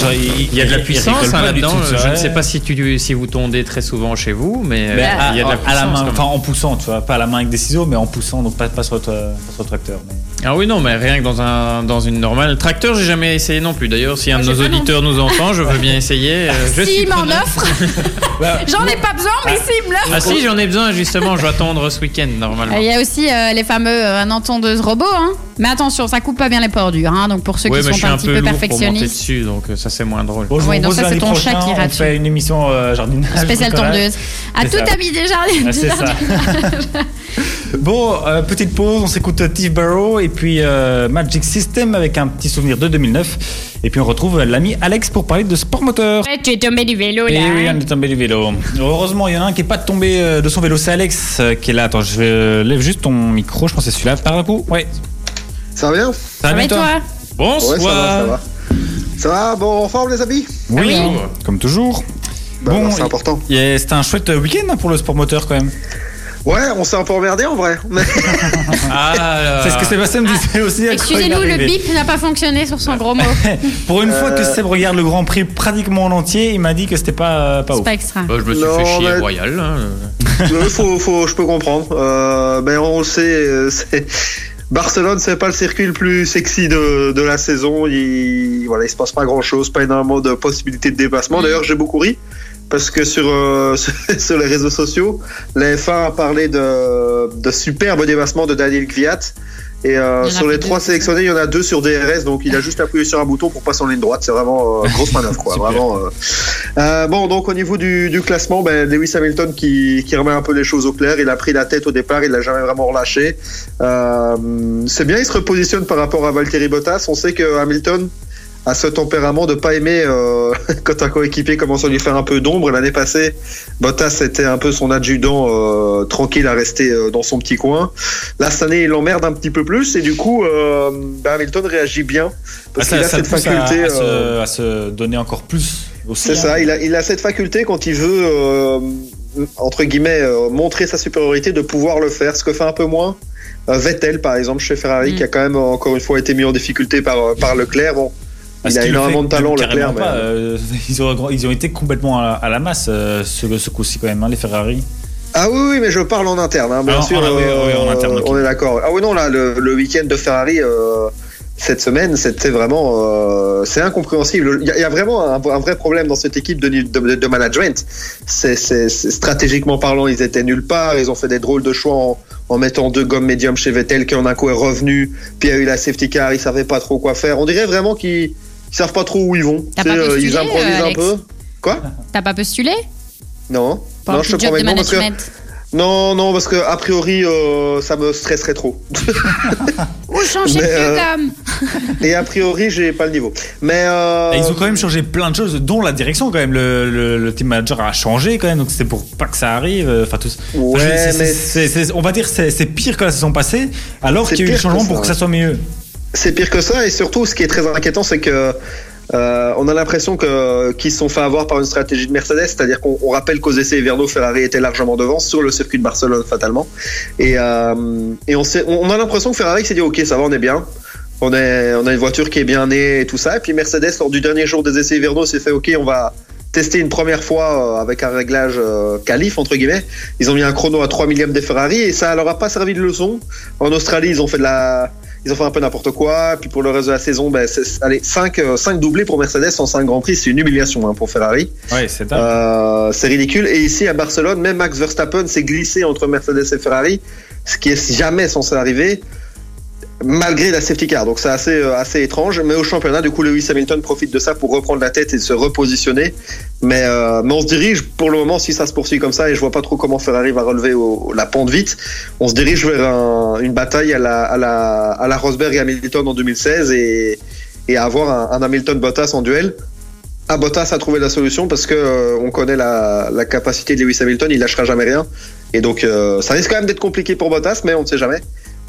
A: Genre,
C: Il y a de la puissance hein, là-dedans.
A: tu
C: Je ne sais pas si, tu, si vous tondez très souvent chez vous, mais euh, il y a de la puissance.
A: à la main,
C: quand même.
A: enfin en poussant, tu vois, pas à la main avec des ciseaux, mais en poussant, donc pas, pas, sur, le, pas sur le tracteur. mais-
C: Ah oui, non, mais rien que dans, un, dans une normale. Tracteur, j'ai jamais essayé non plus. D'ailleurs, si un
B: Moi,
C: de nos auditeurs nous entend, je veux bien <laughs> essayer. euh, je suis
B: S'il m'en offre, <laughs> j'en ai pas besoin, mais s'il me l'offre.
C: Ah si, j'en ai besoin justement. Je vais attendre ce week-end normalement.
B: Il y a aussi euh, les fameux euh, un entondeuse robot, hein. mais attention, ça coupe pas bien les bordures. Hein. Donc pour ceux
C: Ouais,
B: qui sont un
C: un
B: petit
C: peu
B: peu perfectionnistes,
C: dessus, donc euh, ça c'est moins drôle.
A: Bon, je
B: Ouais, donc ça, c'est ton chat qui
A: on
B: ira
A: fait une émission euh, jardinage.
B: spéciale tondeuse. À tout ami des jardins.
A: Ah, c'est ça. <laughs> bon, euh, petite pause, on s'écoute Steve Barrow et puis euh, Magic System avec un petit souvenir de 2009. Et puis on retrouve l'ami Alex pour parler de sport moteur.
B: Ouais, tu es tombé du vélo là.
A: Et oui,
B: hein.
A: on est tombé du vélo. Heureusement, il y en a un qui est pas tombé euh, de son vélo, c'est Alex euh, qui est là. Attends, je vais euh, lève juste ton micro, je pense que c'est celui-là. Par un coup, ouais.
D: Ça va bien
A: Ça
B: va et toi?
C: Bonsoir.
D: Ouais, ça va, ça va. Ça va, bon, en forme les amis?
A: Oui,
B: oui.
A: comme toujours.
D: Bah,
A: Bon,
D: c'est important.
A: Et C'était un chouette week-end pour le sport moteur quand même.
D: Ouais, on s'est un peu emmerdé en vrai. <laughs>
C: Ah.
A: C'est ce que Sébastien me disait aussi. à quoi il
B: Excusez-nous, le bip n'a pas fonctionné sur son gros mot. <laughs>
A: Pour une fois que
D: Euh.
A: Seb regarde le Grand Prix pratiquement en entier, il m'a dit que c'était pas, euh, pas
B: C'est
A: ouf.
B: pas extra.
C: Bah, je me suis
D: Non,
C: fait chier
D: mais-
C: royal. hein. <laughs>
D: Euh, faut, faut, je peux comprendre. Euh, ben, on le sait, euh, Barcelone, c'est pas le circuit le plus sexy de, de la saison. Il, voilà, il se passe pas grand chose, pas énormément de possibilités de dépassement. D'ailleurs, j'ai beaucoup ri parce que sur, euh, <laughs> sur les réseaux sociaux, la F1 a parlé de, de superbes dépassements de Daniel Kvyat. Et euh, sur les trois sélectionnés, il y en a deux sur DRS, donc il a juste appuyé sur un bouton pour passer en ligne droite. C'est vraiment euh, <laughs> grosse manœuvre, quoi. Vraiment. euh. Euh, bon, donc au niveau du, du classement, ben, Lewis Hamilton qui, qui remet un peu les choses au clair. Il a pris la tête au départ, il l'a jamais vraiment relâché. Euh, c'est bien, il se repositionne par rapport à Valtteri Bottas. On sait que Hamilton a ce tempérament de pas aimer euh, <laughs> quand un coéquipier commence à lui faire un peu d'ombre. L'année passée, Bottas était un peu son adjudant euh, tranquille à rester euh, dans son petit coin. Là, cette année, il l'emmerde un petit peu plus et du coup, euh, ben, Hamilton réagit bien parce
A: Ah,
D: qu'il a
A: ça
D: cette
A: à-
D: faculté.
A: à,
D: euh,
A: se, à se donner encore plus
D: c'est
A: hein.
D: ça, il a, il a cette faculté quand il veut, euh, entre guillemets, euh, montrer sa supériorité, de pouvoir le faire, ce que fait un peu moins euh, Vettel, par exemple, chez Ferrari,
B: Mm.
D: qui a quand même, euh, encore une fois, été mis en difficulté par, euh, par Leclerc. Bon,
A: Parce
D: il a énormément de talent, Leclerc. mais-
A: euh, <laughs> ils, ont, ils ont été complètement à la, à la masse euh, ce, ce coup-ci quand même, hein, les Ferrari.
D: Ah oui, oui, mais je parle en interne, hein, bien
A: Ah,
D: sûr.
A: en- oui, oui, en interne, ok.
D: On est d'accord. Ah oui, non, là, le, le week-end de Ferrari. euh, cette semaine, c'était vraiment, euh, c'est incompréhensible. Il y, a, il y a vraiment un, un vrai problème dans cette équipe de, de, de management. C'est- stratégiquement parlant, ils étaient nulle part. Ils ont fait des drôles de choix en, en mettant deux gommes médium chez Vettel, qui en un coup est revenu. Puis il y a eu la safety car, ils savaient pas trop quoi faire. On dirait vraiment qu'ils ils savent pas trop où ils vont.
B: Pas
D: euh, ils improvisent
B: euh,
D: un peu. Quoi?
B: T'as pas postulé?
D: Non.
B: pour
D: non,
B: un
D: je te promets
B: de
D: non parce que
B: management
D: non, non, parce que a priori, euh, ça me stresserait trop. <laughs>
B: Ou changer de
D: Mais, euh, <laughs> Et a priori, j'ai pas le niveau. Mais euh,
A: ils ont quand même changé plein de choses, dont la direction quand même. Le, le, le team manager a changé quand même, donc c'était pour pas que ça arrive. Enfin, tout.
D: Ouais,
A: Enfin, je- c'est-
D: mais-
A: c'est- c'est- c'est- on va dire que c'est c'est pire que la saison passée, alors
D: C'est
A: qu'il y a eu le changement
D: ça,
A: pour que ça soit mieux.
D: C'est pire que ça. Et surtout, ce qui est très inquiétant, c'est que euh, on a l'impression que qu'ils se sont fait avoir par une stratégie de Mercedes, c'est-à-dire qu'on on rappelle qu'aux essais hivernaux, Ferrari était largement devant sur le circuit de Barcelone fatalement. Et, euh, et on, sait, on a l'impression que Ferrari s'est dit ok, ça va, on est bien. On, est, on a une voiture qui est bien née et tout ça. Et puis Mercedes, lors du dernier jour des essais hivernaux, s'est fait ok, on va testé une première fois euh, avec un réglage euh, qualif entre guillemets. Ils ont mis un chrono à 3 millièmes des Ferrari et ça leur a pas servi de leçon. En Australie, ils ont fait de la ils ont fait un peu n'importe quoi. Puis pour le reste de la saison, ben, allez, 5, 5 doublés pour Mercedes en 5 Grands Prix, c'est une humiliation hein, pour Ferrari.
A: Ouais, c'est
D: euh, C'est ridicule. Et ici à Barcelone, même Max Verstappen s'est glissé entre Mercedes et Ferrari, ce qui est jamais censé arriver malgré la safety car. Donc c'est assez, euh, assez étrange. Mais au championnat, du coup, Lewis Hamilton profite de ça pour reprendre la tête et se repositionner. Mais, euh, mais on se dirige pour le moment, si ça se poursuit comme ça, et je vois pas trop comment Ferrari va relever la pente vite, on se dirige vers une bataille à la, à, la, à la Rosberg et Hamilton en 2016 et, et avoir un, Hamilton Bottas en duel. À Bottas a trouvé la solution parce que euh, on connaît la, la, capacité de Lewis Hamilton, il lâchera jamais rien. Et donc ça risque quand même d'être compliqué pour Bottas, mais on ne sait jamais.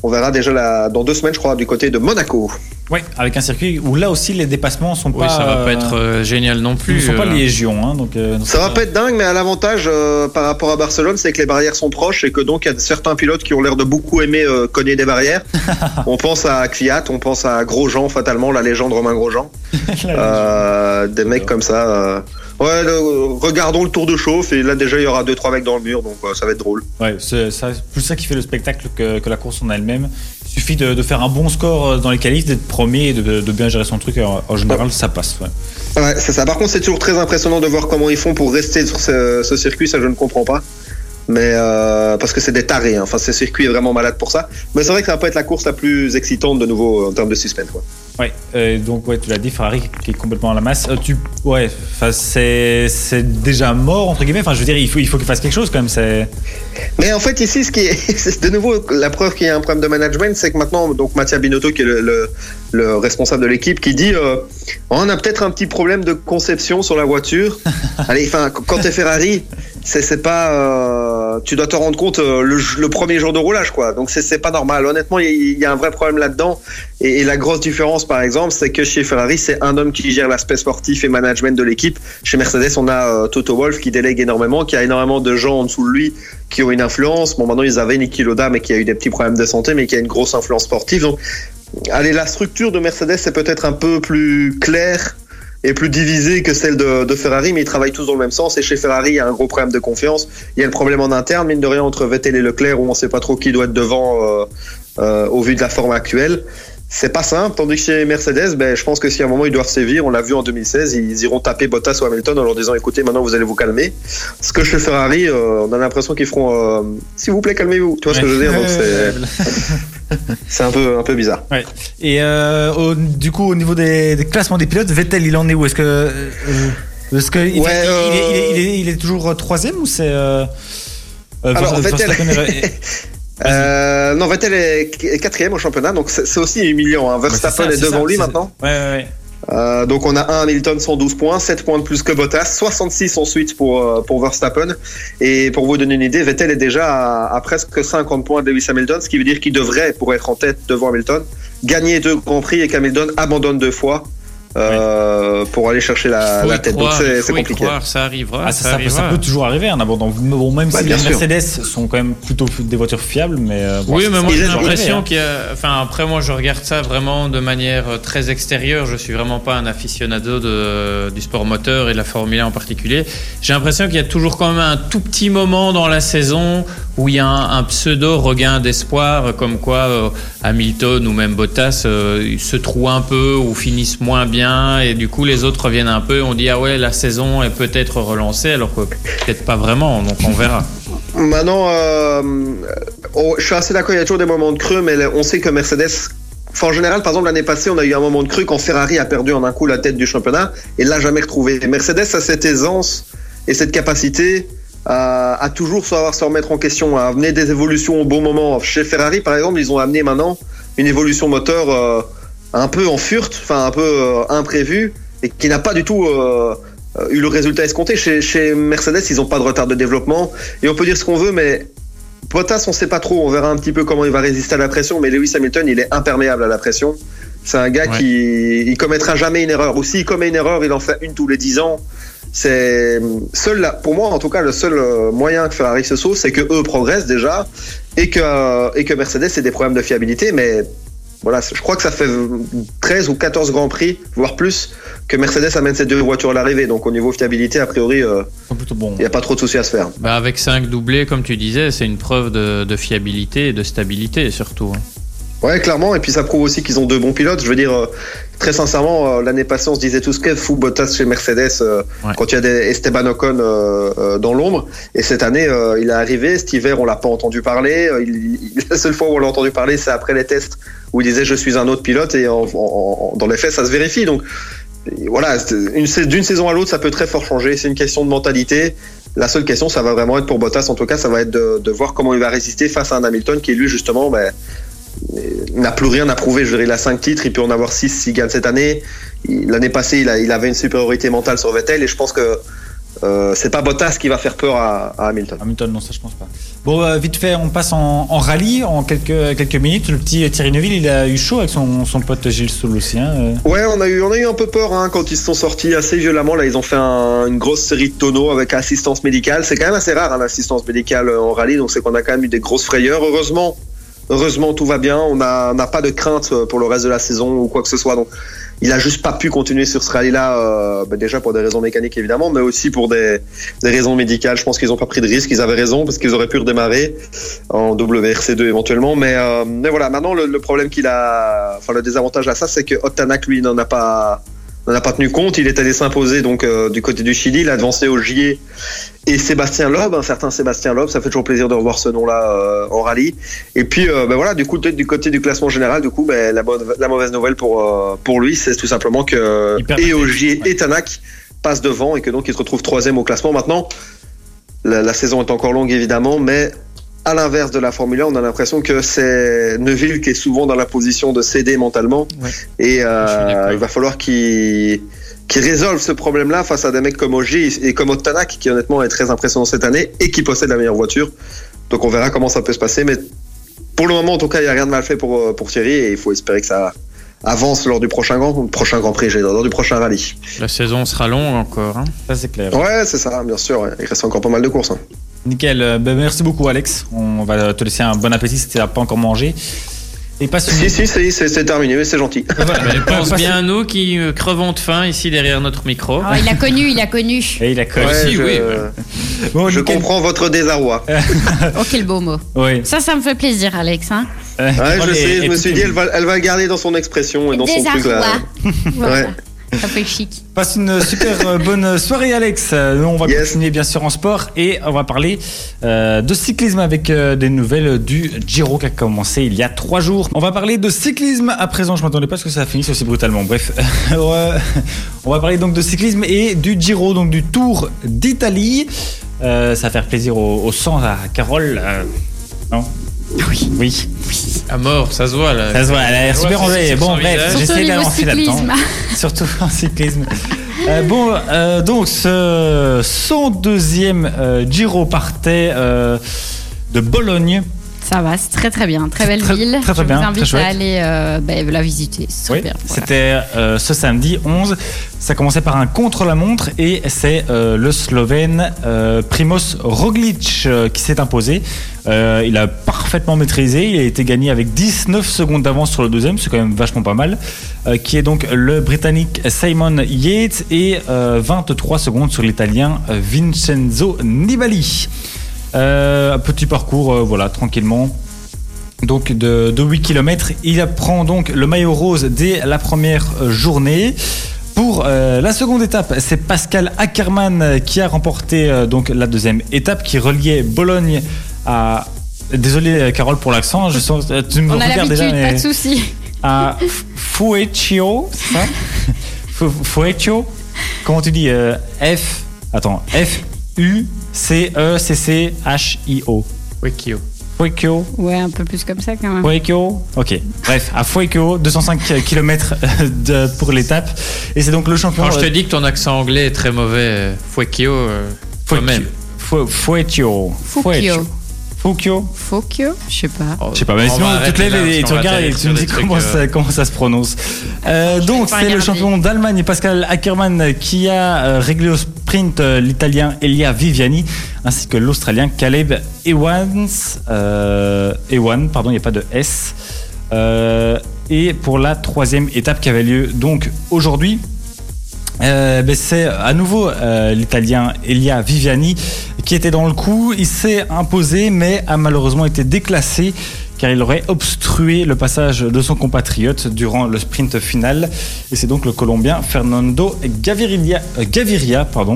D: On verra déjà dans deux semaines, je crois, du côté de Monaco.
A: Oui, avec un circuit où là aussi les dépassements sont pas.
C: Oui, ça va pas être euh, génial non plus.
A: Ils sont pas euh. légion, hein, donc.
D: Euh, ça va pas être dingue, mais à l'avantage par rapport à Barcelone, c'est que les barrières sont proches et que donc il y a certains pilotes qui ont l'air de beaucoup aimer cogner des barrières. <laughs> on pense à Kvyat, on pense à Grosjean, fatalement, la légende Romain Grosjean. <laughs> des mecs comme ça. Ouais, regardons le tour de chauffe et là déjà il y aura deux trois mecs dans le mur donc ça va être drôle.
A: Ouais, c'est plus ça qui fait le spectacle que, que la course en elle-même. Il suffit de, de, faire un bon score dans les qualifs, d'être premier et de, de, bien gérer son truc. En, général, ça passe.
D: Ouais, ouais c'est ça. Par contre, c'est toujours très impressionnant de voir comment ils font pour rester sur ce, ce circuit. Ça, je ne comprends pas mais euh, parce que c'est des tarés. Hein. Enfin, ce circuit est vraiment malade pour ça. Mais c'est vrai que ça va pas être la course la plus excitante de nouveau en termes de suspense. Quoi.
A: Ouais, euh, donc ouais, tu l'as dit, Ferrari qui est complètement à la masse. Euh, tu, ouais, c'est c'est déjà mort entre guillemets. Enfin, je veux dire, il faut il faut qu'il fasse quelque chose quand même. C'est.
D: Mais en fait ici, ce qui est, <laughs> de nouveau la preuve qu'il y a un problème de management, c'est que maintenant, donc Mattia Binotto qui est le, le, responsable de l'équipe, qui dit, euh, on a peut-être un petit problème de conception sur la voiture. <laughs> Allez, enfin, quand t'es Ferrari, c'est pas euh, tu dois te rendre compte euh, le, premier jour de roulage quoi. Donc c'est pas normal. Honnêtement il y, a un vrai problème là-dedans. Et, la grosse différence par exemple c'est que chez Ferrari c'est un homme qui gère l'aspect sportif et management de l'équipe. Chez Mercedes on a Toto Wolf qui délègue énormément qui a énormément de gens en dessous de lui qui ont une influence. Bon maintenant ils avaient Niki Loda mais qui a eu des petits problèmes de santé mais qui a une grosse influence sportive. Donc allez la structure de Mercedes c'est peut-être un peu plus clair est plus divisée que celle de, de, Ferrari, mais ils travaillent tous dans le même sens. Et chez Ferrari, il y a un gros problème de confiance. Il y a le problème en interne, mine de rien, entre Vettel et Leclerc, où on ne sait pas trop qui doit être devant euh, euh, au vu de la forme actuelle. C'est pas simple, tandis que chez Mercedes, ben, je pense que si à un moment ils doivent sévir, on l'a vu en 2016, ils iront taper Bottas ou Hamilton en leur disant écoutez, maintenant vous allez vous calmer. Ce que chez Ferrari, euh, on a l'impression qu'ils feront euh, s'il vous plaît, calmez-vous. Tu vois ce que je veux dire c'est un peu, un peu bizarre.
A: Ouais. Et euh, au, du coup, au niveau des, des, classements des pilotes, Vettel, il en est où? Est-ce que. Euh, est-ce que il, il, est, il, est, il, est, toujours troisième ou c'est.
D: Alors, Vettel. <laughs> non, Vettel est quatrième au championnat, donc c'est aussi humiliant. Hein. Verstappen est, devant lui maintenant.
A: Ouais, ouais, ouais.
D: Euh, donc on a un Hamilton 112 points, 7 points de plus que Bottas, 66 ensuite pour, euh, pour Verstappen. Et pour vous donner une idée, Vettel est déjà à, presque 50 points de Lewis Hamilton, ce qui veut dire qu'il devrait, pour être en tête devant Hamilton, gagner deux grands prix et qu'Hamilton abandonne deux fois. Euh, pour aller chercher la, la tête.
C: Donc c'est compliqué. Croire, ça arrivera.
A: Ah, ça, ça, peut toujours arriver un abandon. Bon, même si les Mercedes sont quand même plutôt des voitures fiables, mais
C: euh, oui, mais moi j'ai l'impression qu'il y a. Enfin après moi je regarde ça vraiment de manière euh, très extérieure. Je suis vraiment pas un aficionado de, du sport moteur et de la Formule 1 en particulier. J'ai l'impression qu'il y a toujours quand même un tout petit moment dans la saison où il y a un, pseudo regain d'espoir, comme quoi Hamilton ou même Bottas se trouent un peu ou finissent moins bien et du coup les autres reviennent un peu. On dit ah ouais la saison est peut-être relancée alors que peut-être pas vraiment. Donc on verra.
D: Maintenant, euh, oh, je suis assez d'accord. Il y a toujours des moments de creux, mais on sait que Mercedes en général, par exemple, l'année passée, on a eu un moment de creux quand Ferrari a perdu en un coup la tête du championnat et l'a jamais retrouvé. Mercedes a cette aisance et cette capacité à, toujours savoir se remettre en question, à amener des évolutions au bon moment. Chez Ferrari, par exemple, ils ont amené maintenant une évolution moteur. Euh, un peu en furte, enfin un peu euh, imprévu, et qui n'a pas du tout euh, eu le résultat escompté. Chez, chez Mercedes, ils n'ont pas de retard de développement, et on peut dire ce qu'on veut, mais Bottas, on ne sait pas trop. On verra un petit peu comment il va résister à la pression, mais Lewis Hamilton, il est imperméable à la pression. C'est un gars qui il commettra jamais une erreur. Ou s'il commet une erreur, il en fait une tous les dix ans. C'est seul, pour moi en tout cas, le seul euh, moyen que Ferrari se sauve, c'est que eux progressent déjà et que et que Mercedes ait des problèmes de fiabilité. Mais voilà, je crois que ça fait 13 ou 14 grands prix, voire plus, que Mercedes amène ces deux voitures à l'arrivée. Donc au niveau fiabilité, a priori, euh, il
A: bon.
D: n'y a pas trop de soucis à se faire.
C: Bah avec 5 doublés, comme tu disais, c'est une preuve de, de, fiabilité et de stabilité surtout.
D: Ouais, clairement. Et puis ça prouve aussi qu'ils ont deux bons pilotes. Je veux dire, euh, très sincèrement, euh, l'année passée, on se disait tous que fou Bottas chez Mercedes euh, ouais. quand il y a des Esteban Ocon dans l'ombre. Et cette année, il est arrivé. Cet hiver, on l'a pas entendu parler. <laughs> La seule fois où on l'a entendu parler, c'est après les tests où il disait je suis un autre pilote. Et en, en, dans les faits, ça se vérifie. Donc voilà, d'une saison à l'autre, ça peut très fort changer. C'est une question de mentalité. La seule question, ça va vraiment être pour Bottas, en tout cas, ça va être de, de voir comment il va résister face à un Hamilton qui, lui, justement, ben, n'a plus rien à prouver. Je dirais, il a 5 titres, il peut en avoir 6 s'il gagne cette année. L'année passée, il, a, il, avait une supériorité mentale sur Vettel et je pense que euh, c'est pas Bottas qui va faire peur à, à, Hamilton.
A: Hamilton, non, ça je pense pas. Bon, euh, vite fait, on passe en, en, rallye en quelques, quelques minutes. Le petit Thierry Neuville, il a eu chaud avec son, son pote Gilles Solossien. Euh.
D: Ouais, on a, eu, on a eu un peu peur hein, quand ils se sont sortis assez violemment. Là, ils ont fait un, une grosse série de tonneaux avec assistance médicale. C'est quand même assez rare hein, l'assistance médicale en rallye, donc c'est qu'on a quand même eu des grosses frayeurs. Heureusement, heureusement tout va bien. On n'a pas de crainte pour le reste de la saison ou quoi que ce soit. Donc il a juste pas pu continuer sur ce rallye-là, euh, bah déjà pour des raisons mécaniques évidemment, mais aussi pour des, raisons médicales. Je pense qu'ils ont pas pris de risque, ils avaient raison parce qu'ils auraient pu redémarrer en WRC2 éventuellement. Mais, euh, mais voilà, maintenant le, problème qu'il a, enfin le désavantage à ça, c'est que Otanak lui n'en a pas n'en a pas tenu compte. Il est allé s'imposer donc euh, du côté du Chili, il a avancé au JE et Sébastien Loeb, un certain Sébastien Loeb. Ça fait toujours plaisir de revoir ce nom-là euh, en rallye. Et puis euh, ben voilà, du coup du côté du classement général, du coup ben, la, bonne, la mauvaise nouvelle pour euh, pour lui, c'est tout simplement que et au JE et Tanak passe devant et que donc il se retrouve troisième au classement. Maintenant, la, la saison est encore longue évidemment, mais à l'inverse de la Formule 1, on a l'impression que c'est Neuville qui est souvent dans la position de céder mentalement.
C: Ouais.
D: Et euh, il va falloir qu'il qu résolve ce problème-là face à des mecs comme Ogier et comme Otanak, qui honnêtement est très impressionnant cette année et qui possède la meilleure voiture. Donc on verra comment ça peut se passer. Mais pour le moment, en tout cas, il n'y a rien de mal fait pour, pour Thierry et il faut espérer que ça avance lors du prochain grand, prochain grand prix, lors du prochain rallye.
C: La saison sera longue encore. Hein.
A: Ça c'est clair.
D: Ouais, c'est ça, bien sûr. Il reste encore pas mal de courses. Hein.
A: Nickel. Ben, merci beaucoup, Alex. On va te laisser un bon appétit si tu n'as pas encore mangé.
D: Et pas si, si, si c'est terminé, mais c'est gentil.
C: Voilà, mais pense bien à nous qui crevons de faim ici derrière notre micro.
B: Oh, il a connu, il a connu. <laughs>
A: Et il a connu.
D: Ouais,
C: Aussi,
D: je,
C: oui.
D: Bon, je comprends votre désarroi. <laughs>
B: oh, quel beau mot.
A: Oui.
B: Ça, ça me fait plaisir, Alex. Hein
D: ouais, je sais, je me suis dit, elle va, elle va le garder dans son expression et dans son truc là.
B: voilà. Ouais. Ça fait chic.
A: Passe une super bonne soirée, Alex. Nous, on va
D: Yes.
A: continuer bien sûr en sport et on va parler euh, de cyclisme avec euh, des nouvelles du Giro qui a commencé il y a trois jours. On va parler de cyclisme à présent. Je m'attendais pas à ce que ça finisse aussi brutalement. Bref, <laughs> on va parler donc de cyclisme et du Giro, donc du Tour d'Italie. Euh, ça va faire plaisir au, au sang à Carole. euh, non?
B: Oui.
A: Oui.
C: À mort, ça se voit là.
A: Ça se voit, elle a l'air super enlevée. Bon, bref, j'essaie d'avancer là-dedans. <laughs> Surtout en cyclisme. Euh, bon, euh, donc ce 102e euh, Giro partait euh, de Bologne.
B: Ça va, c'est très très bien. Très belle
A: Très-
B: ville.
A: très, très
B: Je
A: bien,
B: vous invite à aller euh, ben, la visiter.
A: Oui.
B: Voilà.
A: C'était euh, ce samedi 11. Ça commençait par un contre-la-montre et c'est euh, le Slovène Primoz Roglic qui s'est imposé. Il a parfaitement maîtrisé. Il a été gagné avec 19 secondes d'avance sur le deuxième, c'est quand même vachement pas mal. Qui est donc le Britannique Simon Yates et euh, 23 secondes sur l'Italien Vincenzo Nibali. Euh, un petit parcours, euh, voilà, tranquillement donc de, de 8 km. Il prend donc le maillot rose dès la première euh, journée. Pour euh, la seconde étape, c'est Pascal Ackermann qui a remporté donc la deuxième étape qui reliait Bologne à Désolé Carole pour l'accent, je sens tu me
B: On
A: regardes déjà
B: pas
A: mais
B: de souci.
A: à Fuecchio, c'est ça <laughs> Fu- Fuecchio Comment tu dis F Attends, F U C E C C H I O.
C: Wikio.
A: Fuecchio
B: Ouais, un peu plus comme ça quand même.
A: Fueco, ok. Bref, à Fueco, 205 km de, pour l'étape. Et c'est donc le champion.
C: Quand je te
A: euh,
C: dis que ton accent anglais est très mauvais, euh, Fuekio, euh, toi-même.
B: Fukio.
A: Fukio.
B: Je sais pas.
C: Oh,
A: Je sais pas, mais
C: on
A: sinon
C: va
A: tu te
C: arrêter
A: lèves
C: là,
A: et
C: parce
A: tu regardes et tu me dis comment,
C: euh,
A: ça, comment ça se prononce. Euh, donc c'est le champion d'Allemagne, Pascal Ackermann, qui a euh, réglé au sprint l'italien Elia Viviani ainsi que l'australien Caleb Ewans. Euh, Ewan, pardon, il n'y a pas de S. Euh, Et pour la troisième étape qui avait lieu donc aujourd'hui, euh, ben, c'est à nouveau euh, l'Italien Elia Viviani qui était dans le coup. Il s'est imposé, mais a malheureusement été déclassé car il aurait obstrué le passage de son compatriote durant le sprint final. Et c'est donc le Colombien Fernando Gaviria, euh,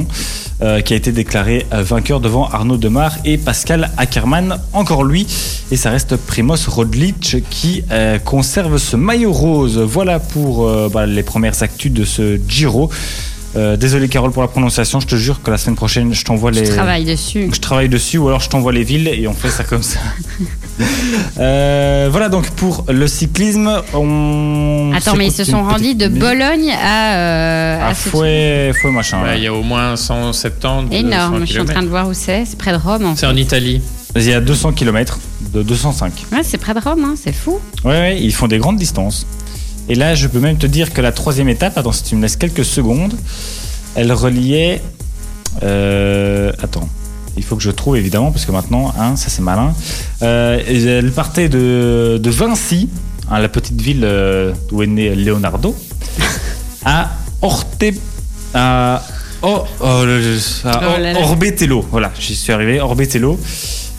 A: euh, qui a été déclaré vainqueur devant Arnaud Demar et Pascal Ackermann, encore lui. Et ça reste Primoz Roglic qui euh, conserve ce maillot rose. Voilà pour bah, les premières actus de ce Giro. Euh, désolé Carole pour la prononciation, je te jure que la semaine prochaine je t'envoie les...
B: Je travaille dessus.
A: Je travaille dessus ou alors je t'envoie les villes et on fait ça comme ça. <laughs> Euh, voilà donc pour le cyclisme. On
B: Attends, mais ils se sont rendus de. Bologne à. euh,
A: à
B: à
A: fouet, fouet machin.
C: Ouais. Il y a au moins 170.
B: Énorme,
C: 200
B: je suis en train de voir où c'est. C'est près de Rome. En
C: C'est
B: fait.
C: en Italie.
A: Il y a 200 km de 205.
B: Ouais, c'est près de Rome, hein, c'est fou.
A: Ouais, ouais, ils font des grandes distances. Et là, je peux même te dire que la troisième étape, attends, si tu me laisses quelques secondes, elle reliait. euh, attends, il faut que je trouve évidemment, parce que maintenant, hein, ça c'est malin. Euh, elle partait de, de Vinci, hein, la petite ville euh, où est né Leonardo, <laughs> à Orte. à Oh, oh, à
B: Oh là là.
A: Orbetello, voilà, j'y suis arrivé, Orbetello.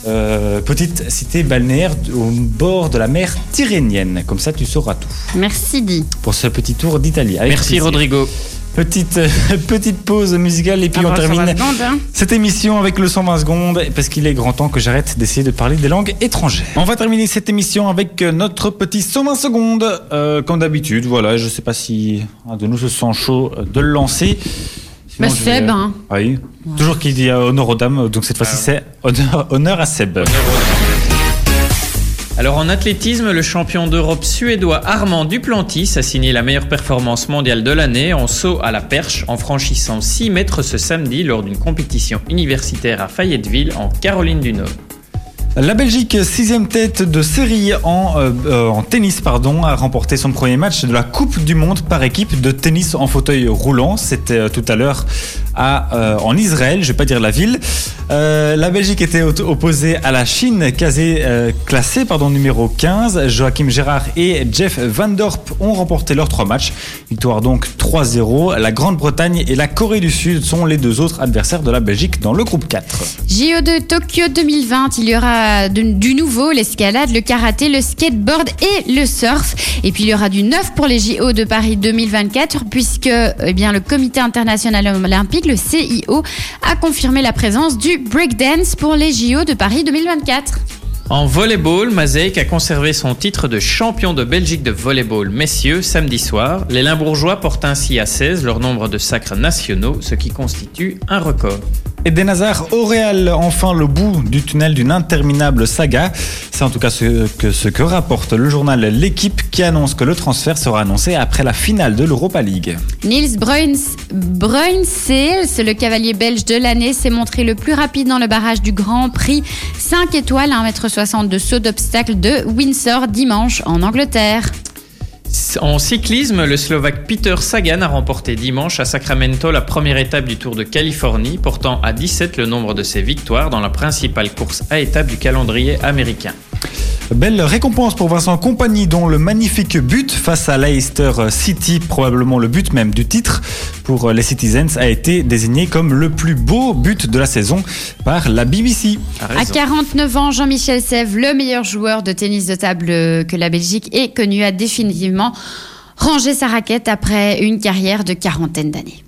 A: Euh, petite cité balnéaire au bord de la mer Tyrrhénienne. Comme ça, tu sauras tout
B: Merci, Di.
A: pour ce petit tour d'Italie. Avec
C: Merci
A: plaisir.
C: Rodrigo.
A: Petite, <laughs> petite pause musicale et puis
B: Ah
A: on
B: bah,
A: termine
B: hein.
A: cette émission avec le 120 secondes parce qu'il est grand temps que j'arrête d'essayer de parler des langues étrangères. On va terminer cette émission avec euh, notre petit 120 secondes. Euh, comme d'habitude, voilà, je sais pas si un de nous se sent chaud euh, de le lancer. Sinon,
B: Bah,
A: vais-
B: Seb, hein.
A: Oui. Toujours qu'il dit euh, honneur aux dames, donc cette fois-ci
C: Ah
A: c'est honneur, honneur à Seb.
C: Alors en athlétisme, le champion d'Europe suédois Armand Duplantis a signé la meilleure performance mondiale de l'année en saut à la perche en franchissant 6 mètres ce samedi lors d'une compétition universitaire à Fayetteville en Caroline du Nord.
A: La Belgique, sixième tête de série en, euh, euh, en tennis, pardon, a remporté son premier match de la Coupe du Monde par équipe de tennis en fauteuil roulant. C'était euh, tout à l'heure euh, en Israël, je vais pas dire la ville. La Belgique était opposée à la Chine, casée, classée pardon, numéro 15. Joachim Gérard et Jeff Van Dorp ont remporté leurs trois matchs. Victoire donc 3-0. La Grande-Bretagne et la Corée du Sud sont les deux autres adversaires de la Belgique dans le groupe 4.
B: JO de Tokyo 2020, il y aura de- du nouveau, l'escalade, le karaté, le skateboard et le surf. Et puis il y aura du neuf pour les JO de Paris 2024 puisque eh bien, le Comité international olympique, le CIO, a confirmé la présence du breakdance pour les JO de Paris 2024.
C: En volleyball, Mazeic a conservé son titre de champion de Belgique de volleyball messieurs samedi soir. Les Limbourgeois portent ainsi à 16 leur nombre de sacres nationaux, ce qui constitue un record.
A: Et des Nazars au Real, enfin le bout du tunnel d'une interminable saga. C'est en tout cas ce que, rapporte le journal L'équipe qui annonce que le transfert sera annoncé après la finale de l'Europa League.
B: Niels Bruins, Bruinseels, le cavalier belge de l'année, s'est montré le plus rapide dans le barrage du Grand Prix 5 étoiles, 1m60 de saut d'obstacle de Windsor dimanche en Angleterre.
C: En cyclisme, le Slovaque Peter Sagan a remporté dimanche à Sacramento la première étape du Tour de Californie, portant à 17 le nombre de ses victoires dans la principale course à étapes du calendrier américain.
A: Belle récompense pour Vincent Compagnie dont le magnifique but face à Leicester City, probablement le but même du titre pour les Citizens, a été désigné comme le plus beau but de la saison par la BBC.
C: A
B: À
C: raison.
B: 49 ans, Jean-Michel Sèvres, le meilleur joueur de tennis de table que la Belgique ait connu, a définitivement rangé sa raquette après une carrière de quarantaine d'années.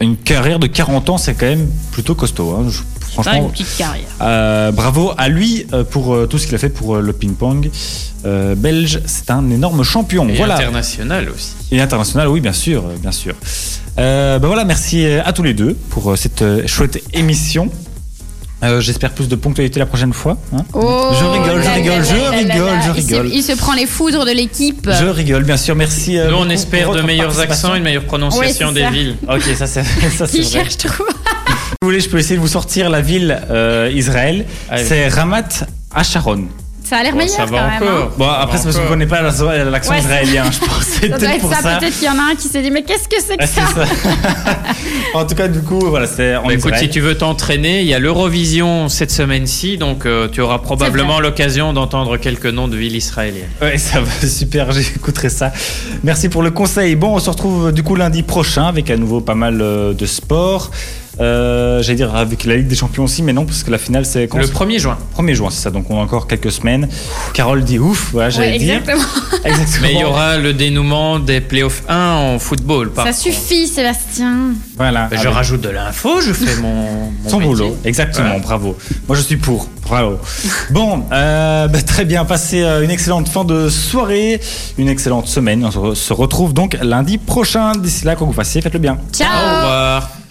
A: Une carrière de 40 ans, c'est quand même plutôt costaud. hein. Je- franchement,
B: une petite carrière.
A: Euh, bravo à lui euh, pour euh, tout ce qu'il a fait pour euh, le ping-pong euh, belge. C'est un énorme champion.
C: Et
A: voilà.
C: international aussi.
A: Et international, oui, bien sûr, bien sûr. Euh, ben voilà, merci à tous les deux pour cette chouette émission. Euh, J'espère plus de ponctualité la prochaine fois. hein. je rigole, je rigole, je rigole, je
B: Il se-
A: rigole.
B: Il se prend les foudres de l'équipe.
A: Je rigole, bien sûr. Merci.
C: Nous, on espère de meilleurs accents, une meilleure prononciation
B: Ouais,
C: des villes.
A: Ok, ça c'est <laughs> ça c'est
B: Il
A: vrai.
B: cherche trop.
A: Si vous voulez, je peux essayer de vous sortir la ville euh, Israël. C'est Ramat Asharon.
B: Ça a l'air
C: Bon,
B: meilleur
C: ça
B: quand
C: va
B: même.
C: encore.
B: hein.
A: Bon, après, c'est parce qu'on connaît pas la- l'accent
B: Ouais,
A: israélien, je pense. C'est
B: Ça doit
A: peut-être
B: être
A: pour
B: ça.
A: ça.
B: Peut-être qu'il y en a un qui s'est dit mais qu'est-ce que c'est que
A: Ah, ça <laughs> en tout cas, du coup, voilà, c'est en
C: Bah, écoute,
A: Israël.
C: si tu veux t'entraîner, il y a l'Eurovision cette semaine-ci, donc euh, tu auras probablement l'occasion d'entendre quelques noms de villes israéliennes.
A: Ouais, ça va, <laughs> super, j'écouterai ça. Merci pour le conseil. Bon, on se retrouve euh, du coup lundi prochain avec à nouveau pas mal euh, de sport. Euh, J'allais dire avec la Ligue des Champions aussi, mais non, parce que la finale c'est quand
C: Le 1er juin.
A: 1er juin, c'est ça, donc on a encore quelques semaines. Carole dit ouf, voilà, j'allais
B: Ouais,
A: dire.
B: exactement. <laughs>
A: Exactement.
C: Mais il y aura le dénouement des playoffs 1 en football. par
B: Ça
C: contre.
B: suffit, Sébastien.
A: Voilà.
C: Bah, je
A: avec
C: rajoute de l'info, je fais mon, mon
A: Son
C: métier.
A: boulot, exactement,
C: Voilà.
A: bravo. Moi je suis pour, bravo. <laughs> bon, euh, bah, très bien, passez euh, une excellente fin de soirée, une excellente semaine. On se re- se retrouve donc lundi prochain. D'ici là, quoi que vous fassiez, faites le bien.
B: Ciao.
C: Au revoir.